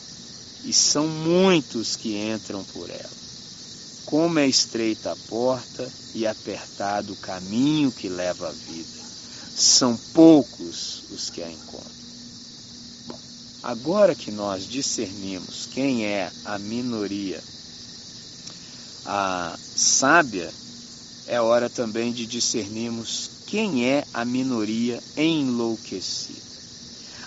e são muitos que entram por ela. Como é estreita a porta e apertado o caminho que leva à vida, são poucos os que a encontram. Agora que nós discernimos quem é a minoria, a sábia, é hora também de discernirmos quem é a minoria enlouquecida.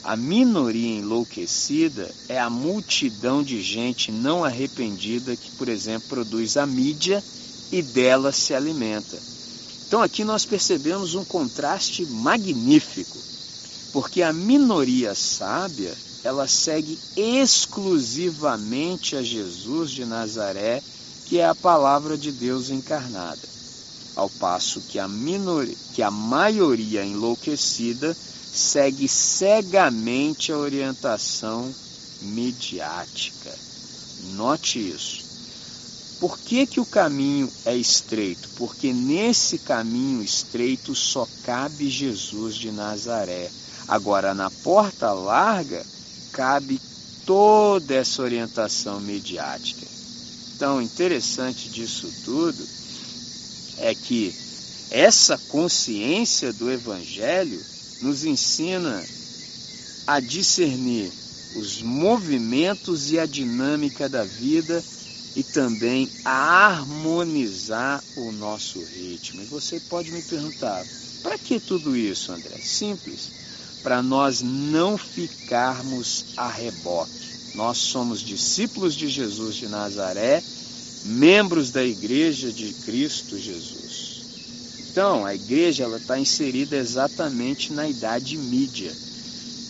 A minoria enlouquecida é a multidão de gente não arrependida que, por exemplo, produz a mídia e dela se alimenta. Então aqui nós percebemos um contraste magnífico, porque a minoria sábia ela segue exclusivamente a Jesus de Nazaré, que é a palavra de Deus encarnada. Ao passo que a, minoria, que a maioria enlouquecida segue cegamente a orientação midiática. Note isso. Por que, que o caminho é estreito? Porque nesse caminho estreito só cabe Jesus de Nazaré. Agora, na porta larga, cabe toda essa orientação midiática. Então, interessante disso tudo é que essa consciência do Evangelho nos ensina a discernir os movimentos e a dinâmica da vida e também a harmonizar o nosso ritmo. E você pode me perguntar, para que tudo isso, André? Simples para nós não ficarmos a reboque. Nós somos discípulos de Jesus de Nazaré, membros da Igreja de Cristo Jesus. Então, a igreja ela está inserida exatamente na idade mídia.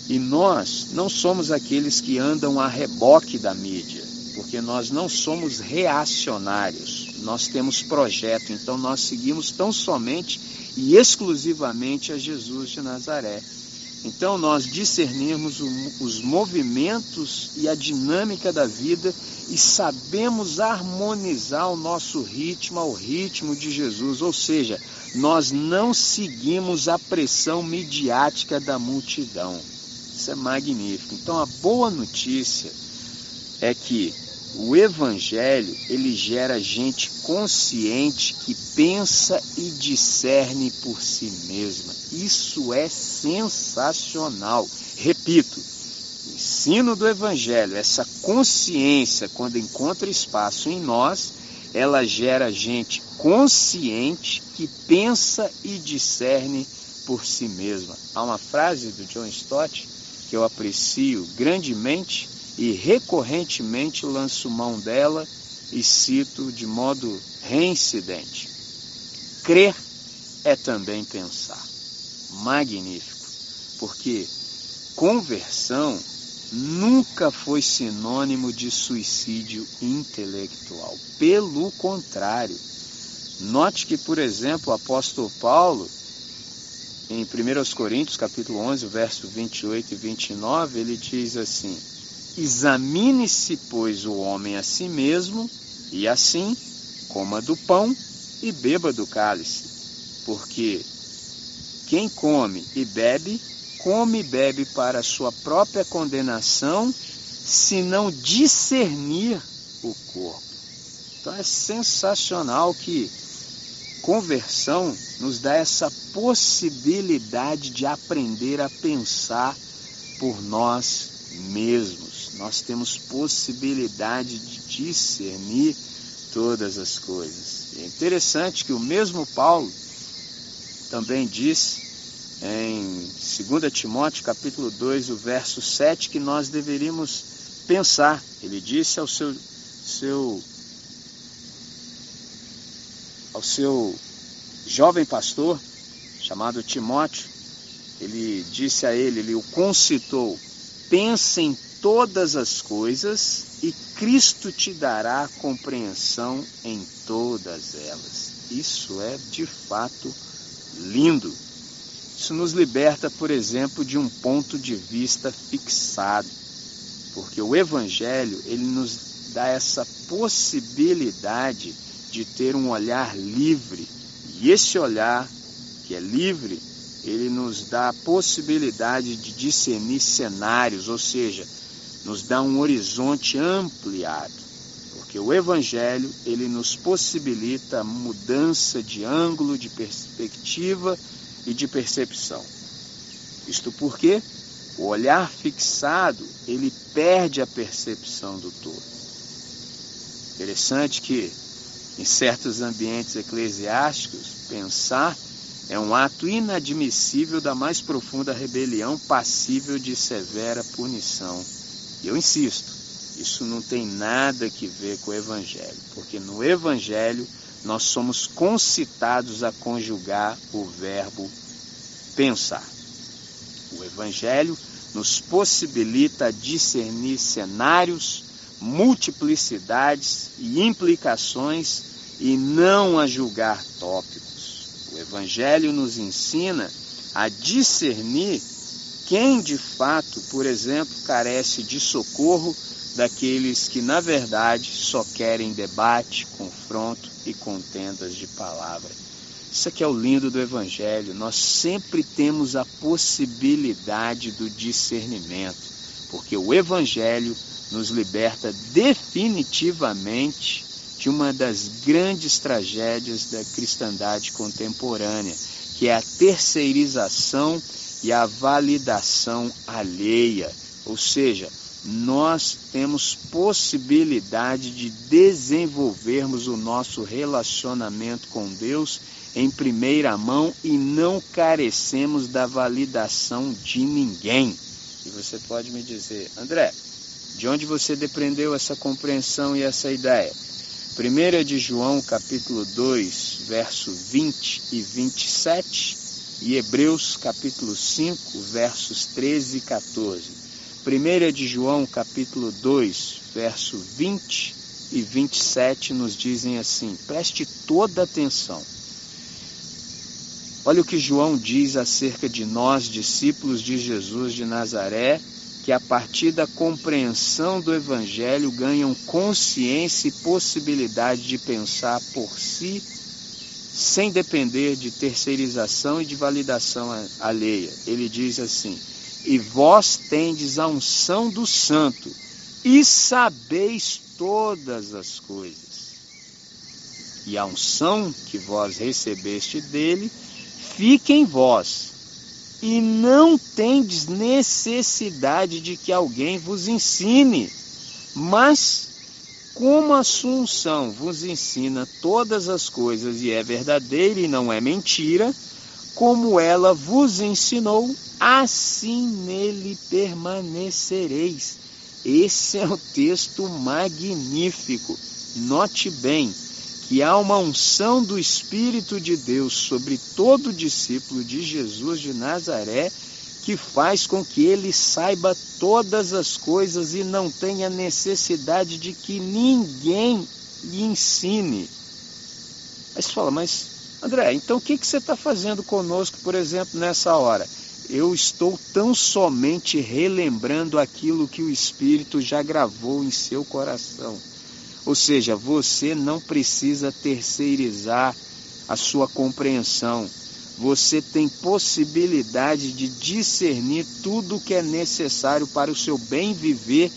E nós não somos aqueles que andam a reboque da mídia, porque nós não somos reacionários. Nós temos projeto, então nós seguimos tão somente e exclusivamente a Jesus de Nazaré. Então, nós discernimos os movimentos e a dinâmica da vida e sabemos harmonizar o nosso ritmo ao ritmo de Jesus, ou seja, nós não seguimos a pressão midiática da multidão. Isso é magnífico. Então, a boa notícia é que o evangelho, ele gera gente consciente que pensa e discerne por si mesma. Isso é sensacional. Repito, o ensino do evangelho, essa consciência quando encontra espaço em nós, ela gera gente consciente que pensa e discerne por si mesma. Há uma frase do John Stott que eu aprecio grandemente e recorrentemente lanço mão dela e cito de modo reincidente. Crer é também pensar. Magnífico, porque conversão nunca foi sinônimo de suicídio intelectual. Pelo contrário, note que, por exemplo, o apóstolo Paulo, em 1 Coríntios, capítulo 11, verso 28 e 29, ele diz assim: Examine-se, pois, o homem a si mesmo, e assim coma do pão e beba do cálice. Porque quem come e bebe, come e bebe para sua própria condenação, se não discernir o corpo. Então é sensacional que conversão nos dá essa possibilidade de aprender a pensar por nós mesmos nós temos possibilidade de discernir todas as coisas. É interessante que o mesmo Paulo também disse em 2 Timóteo capítulo 2, o verso 7, que nós deveríamos pensar. Ele disse ao seu, seu ao seu jovem pastor chamado Timóteo, ele disse a ele, ele o concitou: pensa em todas as coisas e Cristo te dará compreensão em todas elas. Isso é de fato lindo. Isso nos liberta, por exemplo, de um ponto de vista fixado, porque o Evangelho ele nos dá essa possibilidade de ter um olhar livre e esse olhar que é livre ele nos dá a possibilidade de discernir cenários, ou seja, nos dá um horizonte ampliado, porque o evangelho ele nos possibilita mudança de ângulo, de perspectiva e de percepção. Isto porque o olhar fixado, ele perde a percepção do todo. Interessante que em certos ambientes eclesiásticos, pensar é um ato inadmissível da mais profunda rebelião, passível de severa punição. E eu insisto, isso não tem nada que ver com o Evangelho, porque no Evangelho nós somos concitados a conjugar o verbo pensar. O Evangelho nos possibilita discernir cenários, multiplicidades e implicações e não a julgar tópicos. O Evangelho nos ensina a discernir quem de fato, por exemplo, carece de socorro daqueles que, na verdade, só querem debate, confronto e contendas de palavra. Isso aqui é o lindo do Evangelho. Nós sempre temos a possibilidade do discernimento, porque o Evangelho nos liberta definitivamente de uma das grandes tragédias da cristandade contemporânea, que é a terceirização e a validação alheia. Ou seja, nós temos possibilidade de desenvolvermos o nosso relacionamento com Deus em primeira mão e não carecemos da validação de ninguém. E você pode me dizer, André, de onde você depreendeu essa compreensão e essa ideia? 1 de João, capítulo 2, verso 20 e 27, e Hebreus, capítulo 5, versos 13 e 14. 1 de João, capítulo 2, verso 20 e 27 nos dizem assim: preste toda atenção. Olha o que João diz acerca de nós, discípulos de Jesus de Nazaré, que a partir da compreensão do Evangelho ganham consciência e possibilidade de pensar por si, sem depender de terceirização e de validação alheia. Ele diz assim: E vós tendes a unção do Santo, e sabeis todas as coisas. E a unção que vós recebeste dele, fique em vós e não tendes necessidade de que alguém vos ensine, mas como a Assunção vos ensina todas as coisas e é verdadeira e não é mentira, como ela vos ensinou, assim nele permanecereis. Esse é o texto magnífico. Note bem, que há uma unção do Espírito de Deus sobre todo discípulo de Jesus de Nazaré que faz com que ele saiba todas as coisas e não tenha necessidade de que ninguém lhe ensine. Aí você fala, mas André, então o que, que você está fazendo conosco, por exemplo, nessa hora? Eu estou tão somente relembrando aquilo que o Espírito já gravou em seu coração. Ou seja, você não precisa terceirizar a sua compreensão. Você tem possibilidade de discernir tudo o que é necessário para o seu bem viver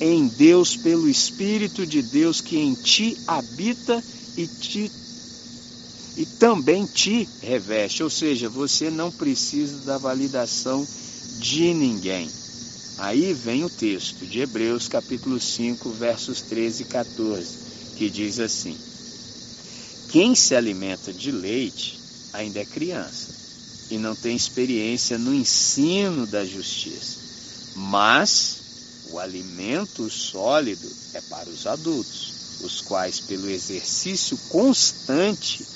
em Deus, pelo Espírito de Deus que em ti habita e, te, e também te reveste. Ou seja, você não precisa da validação de ninguém. Aí vem o texto de Hebreus, capítulo 5, versos 13 e 14, que diz assim: Quem se alimenta de leite ainda é criança e não tem experiência no ensino da justiça, mas o alimento sólido é para os adultos, os quais, pelo exercício constante,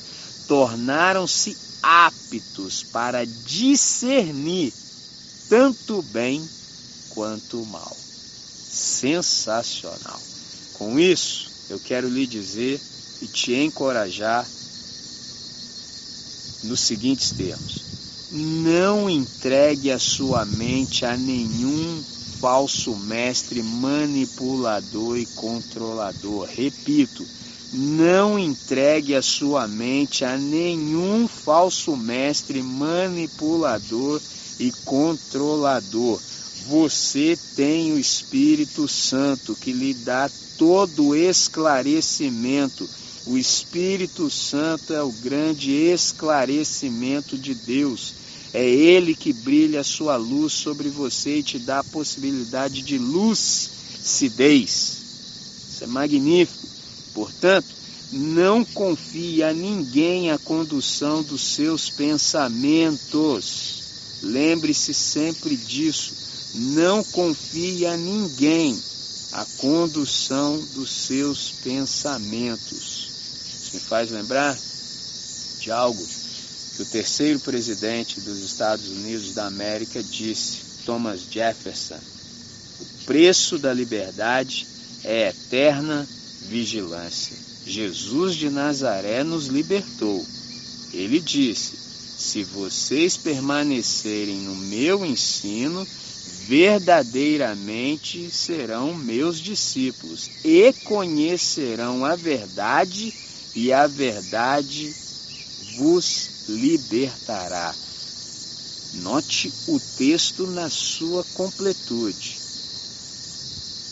tornaram-se aptos para discernir tanto bem quanto mal. Sensacional. Com isso, eu quero lhe dizer e te encorajar nos seguintes termos: não entregue a sua mente a nenhum falso mestre manipulador e controlador. Repito, não entregue a sua mente a nenhum falso mestre manipulador e controlador. Você tem o Espírito Santo que lhe dá todo esclarecimento. O Espírito Santo é o grande esclarecimento de Deus. É Ele que brilha a sua luz sobre você e te dá a possibilidade de lucidez. Isso é magnífico. Portanto, não confie a ninguém a condução dos seus pensamentos. Lembre-se sempre disso. Não confie a ninguém a condução dos seus pensamentos. Isso me faz lembrar de algo que o terceiro presidente dos Estados Unidos da América disse, Thomas Jefferson: o preço da liberdade é eterna vigilância. Jesus de Nazaré nos libertou. Ele disse: Se vocês permanecerem no meu ensino, verdadeiramente serão meus discípulos e conhecerão a verdade, e a verdade vos libertará. Note o texto na sua completude.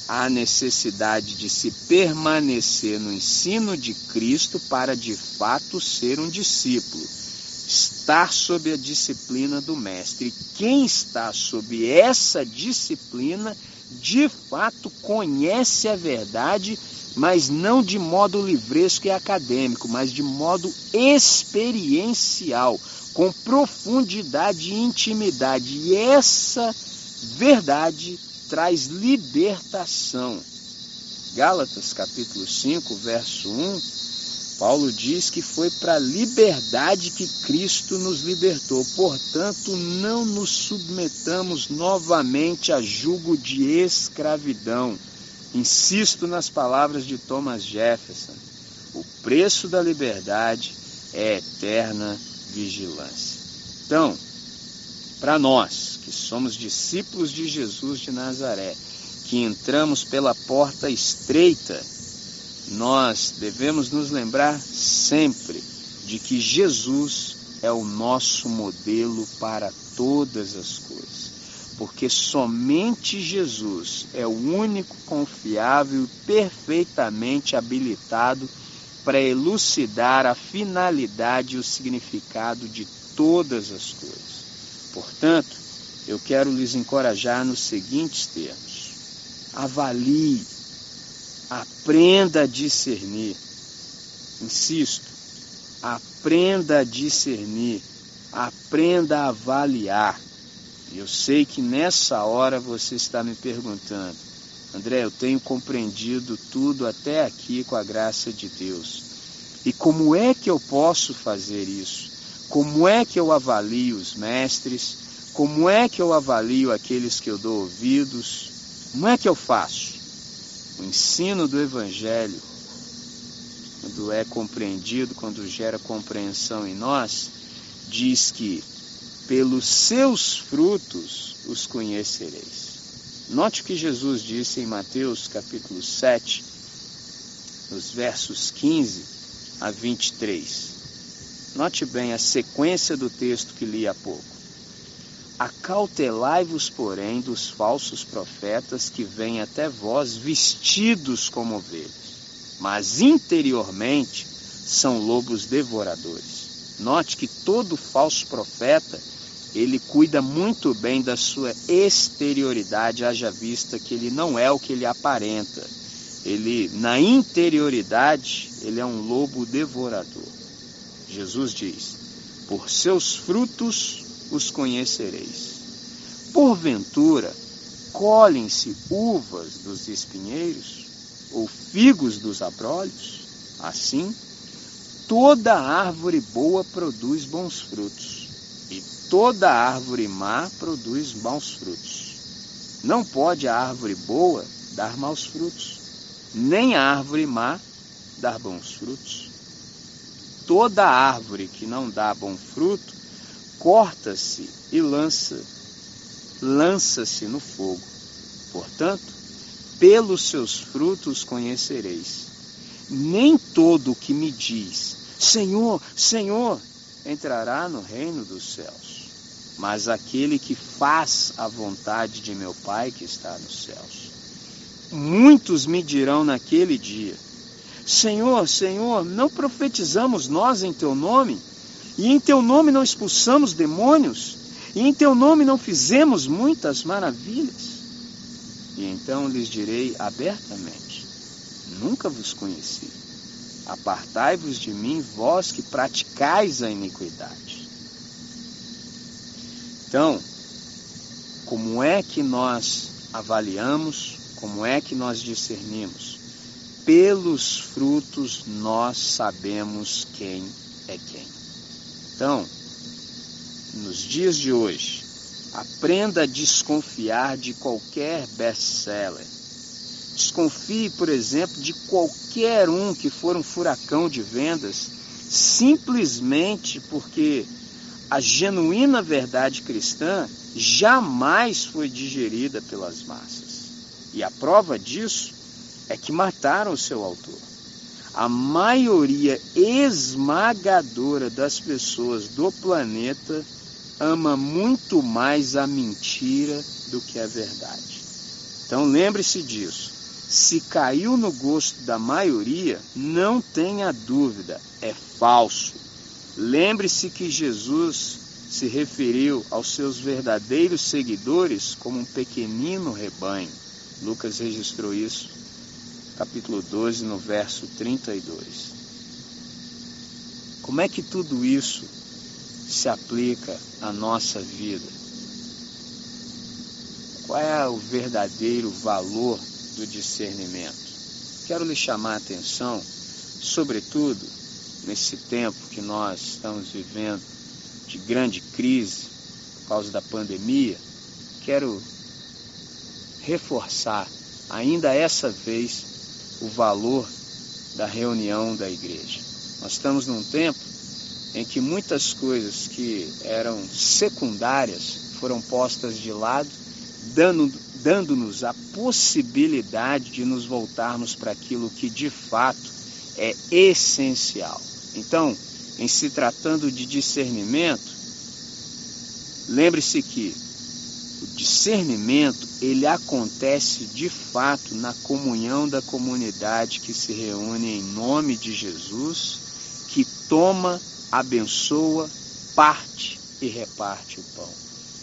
Há necessidade de se permanecer no ensino de Cristo para de fato ser um discípulo. Estar sob a disciplina do Mestre. Quem está sob essa disciplina, de fato conhece a verdade mas não de modo livresco e acadêmico, mas de modo experiencial, com profundidade e intimidade. E essa verdade traz libertação. Gálatas capítulo 5, verso 1, Paulo diz que foi para a liberdade que Cristo nos libertou. Portanto, não nos submetamos novamente a jugo de escravidão. Insisto nas palavras de Thomas Jefferson: o preço da liberdade é eterna vigilância. Então, para nós que somos discípulos de Jesus de Nazaré, que entramos pela porta estreita, nós devemos nos lembrar sempre de que Jesus é o nosso modelo para todas as coisas porque somente Jesus é o único confiável e perfeitamente habilitado para elucidar a finalidade e o significado de todas as coisas. Portanto, eu quero lhes encorajar nos seguintes termos: avalie, aprenda a discernir. Insisto, aprenda a discernir, aprenda a avaliar eu sei que nessa hora você está me perguntando, André, eu tenho compreendido tudo até aqui com a graça de Deus. E como é que eu posso fazer isso? Como é que eu avalio os mestres? Como é que eu avalio aqueles que eu dou ouvidos? Como é que eu faço? O ensino do Evangelho, quando é compreendido, quando gera compreensão em nós, diz que pelos seus frutos os conhecereis. Note o que Jesus disse em Mateus capítulo 7, nos versos 15 a 23. Note bem a sequência do texto que li há pouco. Acautelai-vos, porém, dos falsos profetas que vêm até vós vestidos como ovelhas, mas interiormente são lobos devoradores. Note que todo falso profeta ele cuida muito bem da sua exterioridade, haja vista que ele não é o que ele aparenta. Ele, na interioridade, ele é um lobo devorador. Jesus diz: Por seus frutos os conhecereis. Porventura, colhem-se uvas dos espinheiros ou figos dos abrolhos? Assim, toda árvore boa produz bons frutos, e toda árvore má produz maus frutos. Não pode a árvore boa dar maus frutos, nem a árvore má dar bons frutos. Toda árvore que não dá bom fruto, corta-se e lança, lança-se no fogo. Portanto, pelos seus frutos conhecereis. Nem todo que me diz, Senhor, Senhor, entrará no reino dos céus, mas aquele que faz a vontade de meu Pai que está nos céus. Muitos me dirão naquele dia: Senhor, Senhor, não profetizamos nós em teu nome? E em teu nome não expulsamos demônios? E em teu nome não fizemos muitas maravilhas? E então lhes direi abertamente: Nunca vos conheci. Apartai-vos de mim, vós que praticais a iniquidade. Então, como é que nós avaliamos, como é que nós discernimos? Pelos frutos nós sabemos quem é quem. Então, nos dias de hoje, aprenda a desconfiar de qualquer best-seller Desconfie, por exemplo, de qualquer um que for um furacão de vendas, simplesmente porque a genuína verdade cristã jamais foi digerida pelas massas. E a prova disso é que mataram o seu autor. A maioria esmagadora das pessoas do planeta ama muito mais a mentira do que a verdade. Então lembre-se disso. Se caiu no gosto da maioria, não tenha dúvida, é falso. Lembre-se que Jesus se referiu aos seus verdadeiros seguidores como um pequenino rebanho. Lucas registrou isso, capítulo 12, no verso 32. Como é que tudo isso se aplica à nossa vida? Qual é o verdadeiro valor do discernimento. Quero lhe chamar a atenção, sobretudo nesse tempo que nós estamos vivendo de grande crise por causa da pandemia, quero reforçar ainda essa vez o valor da reunião da igreja. Nós estamos num tempo em que muitas coisas que eram secundárias foram postas de lado, dando dando-nos a possibilidade de nos voltarmos para aquilo que de fato é essencial. Então, em se tratando de discernimento, lembre-se que discernimento ele acontece de fato na comunhão da comunidade que se reúne em nome de Jesus, que toma, abençoa, parte e reparte o pão.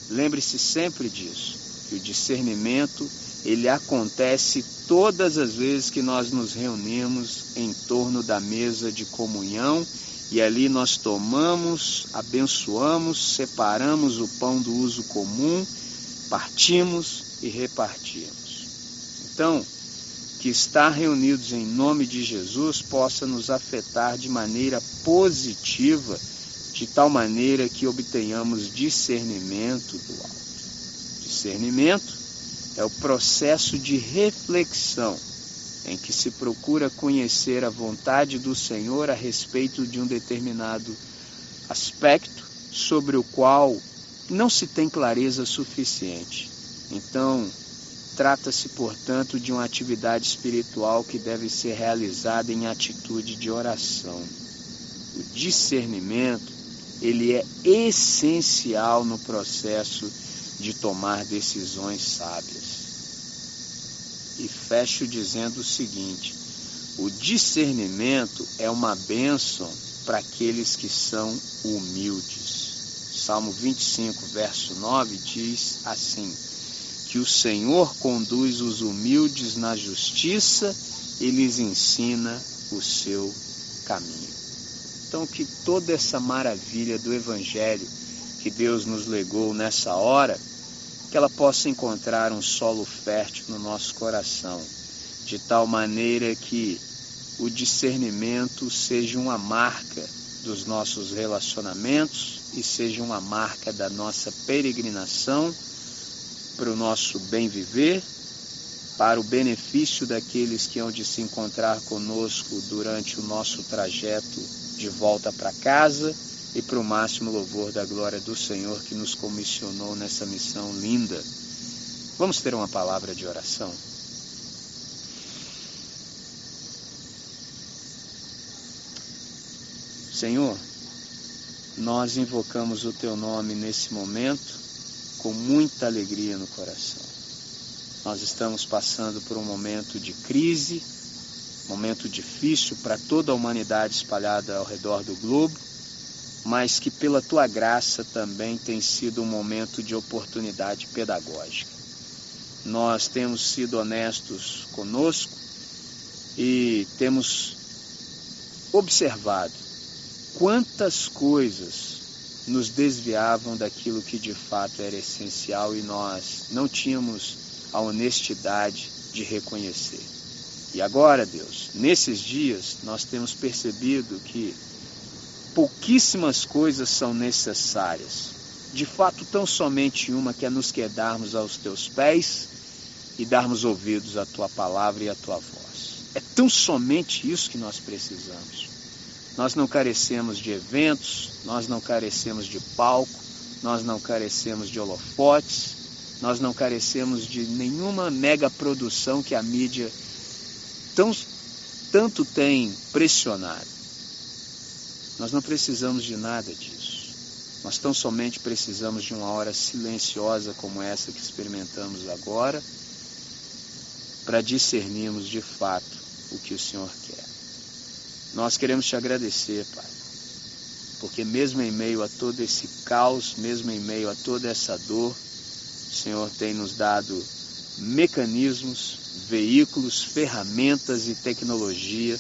Lembre-se sempre disso que o discernimento ele acontece todas as vezes que nós nos reunimos em torno da mesa de comunhão e ali nós tomamos, abençoamos, separamos o pão do uso comum, partimos e repartimos. Então, que estar reunidos em nome de Jesus possa nos afetar de maneira positiva, de tal maneira que obtenhamos discernimento do alto. Discernimento é o processo de reflexão em que se procura conhecer a vontade do Senhor a respeito de um determinado aspecto sobre o qual não se tem clareza suficiente. Então, trata-se, portanto, de uma atividade espiritual que deve ser realizada em atitude de oração. O discernimento, ele é essencial no processo de tomar decisões sábias. E fecho dizendo o seguinte: o discernimento é uma bênção para aqueles que são humildes. Salmo 25, verso 9 diz assim: Que o Senhor conduz os humildes na justiça e lhes ensina o seu caminho. Então, que toda essa maravilha do Evangelho que Deus nos legou nessa hora, que ela possa encontrar um solo fértil no nosso coração, de tal maneira que o discernimento seja uma marca dos nossos relacionamentos e seja uma marca da nossa peregrinação para o nosso bem viver, para o benefício daqueles que hão de se encontrar conosco durante o nosso trajeto de volta para casa e para o máximo louvor da glória do Senhor que nos comissionou nessa missão linda. Vamos ter uma palavra de oração? Senhor, nós invocamos o Teu nome nesse momento com muita alegria no coração. Nós estamos passando por um momento de crise, momento difícil para toda a humanidade espalhada ao redor do globo, mas que pela Tua graça também tem sido um momento de oportunidade pedagógica. Nós temos sido honestos conosco e temos observado quantas coisas nos desviavam daquilo que de fato era essencial e nós não tínhamos a honestidade de reconhecer. E agora, Deus, nesses dias nós temos percebido que pouquíssimas coisas são necessárias. De fato, tão somente uma que é nos quedarmos aos teus pés e darmos ouvidos à tua palavra e à tua voz. É tão somente isso que nós precisamos. Nós não carecemos de eventos, nós não carecemos de palco, nós não carecemos de holofotes, nós não carecemos de nenhuma mega produção que a mídia tão, tanto tem pressionado. Nós não precisamos de nada disso. Nós tão somente precisamos de uma hora silenciosa como essa que experimentamos agora, para discernirmos de fato o que o Senhor quer. Nós queremos te agradecer, Pai, porque mesmo em meio a todo esse caos, mesmo em meio a toda essa dor, o Senhor tem nos dado mecanismos, veículos, ferramentas e tecnologia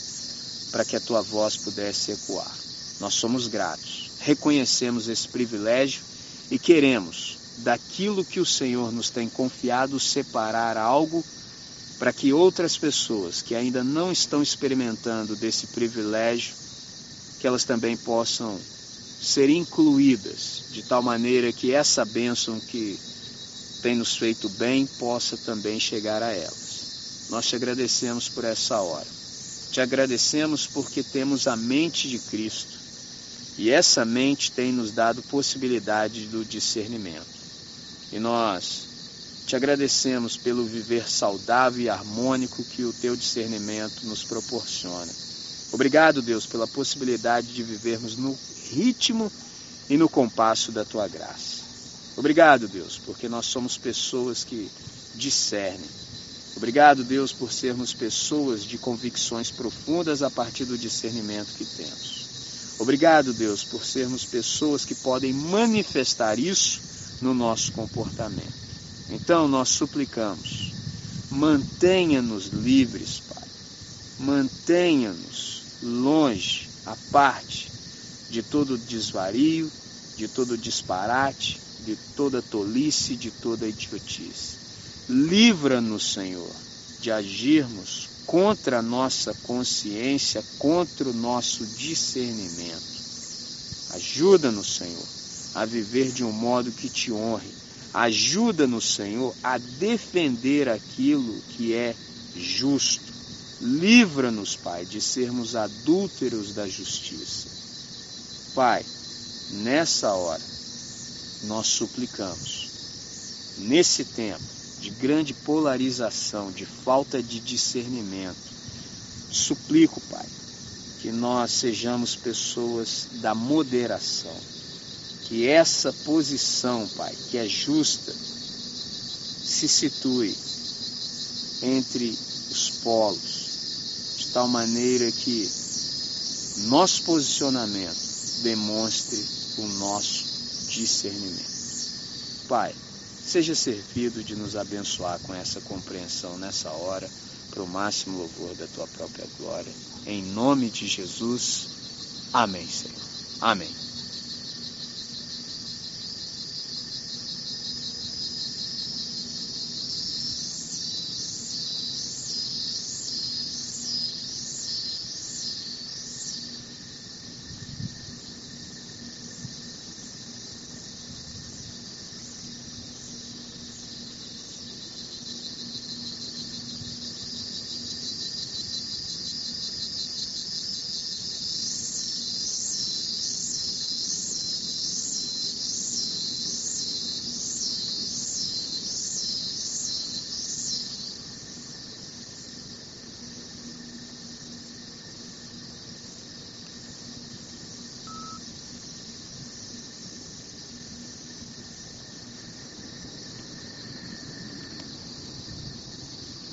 para que a tua voz pudesse ecoar. Nós somos gratos, reconhecemos esse privilégio e queremos, daquilo que o Senhor nos tem confiado, separar algo para que outras pessoas que ainda não estão experimentando desse privilégio, que elas também possam ser incluídas, de tal maneira que essa bênção que tem nos feito bem possa também chegar a elas. Nós te agradecemos por essa hora. Te agradecemos porque temos a mente de Cristo e essa mente tem nos dado possibilidade do discernimento. E nós te agradecemos pelo viver saudável e harmônico que o teu discernimento nos proporciona. Obrigado, Deus, pela possibilidade de vivermos no ritmo e no compasso da tua graça. Obrigado, Deus, porque nós somos pessoas que discernem. Obrigado, Deus, por sermos pessoas de convicções profundas a partir do discernimento que temos. Obrigado, Deus, por sermos pessoas que podem manifestar isso no nosso comportamento. Então nós suplicamos, mantenha-nos livres, Pai. Mantenha-nos longe, à parte de todo desvario, de todo disparate, de toda tolice, de toda idiotice. Livra-nos, Senhor, de agirmos contra a nossa consciência, contra o nosso discernimento. Ajuda-nos, Senhor, a viver de um modo que te honre Ajuda-nos, Senhor, a defender aquilo que é justo. Livra-nos, Pai, de sermos adúlteros da justiça. Pai, nessa hora, nós suplicamos, nesse tempo de grande polarização, de falta de discernimento, suplico, Pai, que nós sejamos pessoas da moderação que essa posição, Pai, que é justa, se situe entre os polos, de tal maneira que nosso posicionamento demonstre o nosso discernimento. Pai, seja servido de nos abençoar com essa compreensão nessa hora, para o máximo louvor da tua própria glória. Em nome de Jesus. Amém, Senhor. Amém.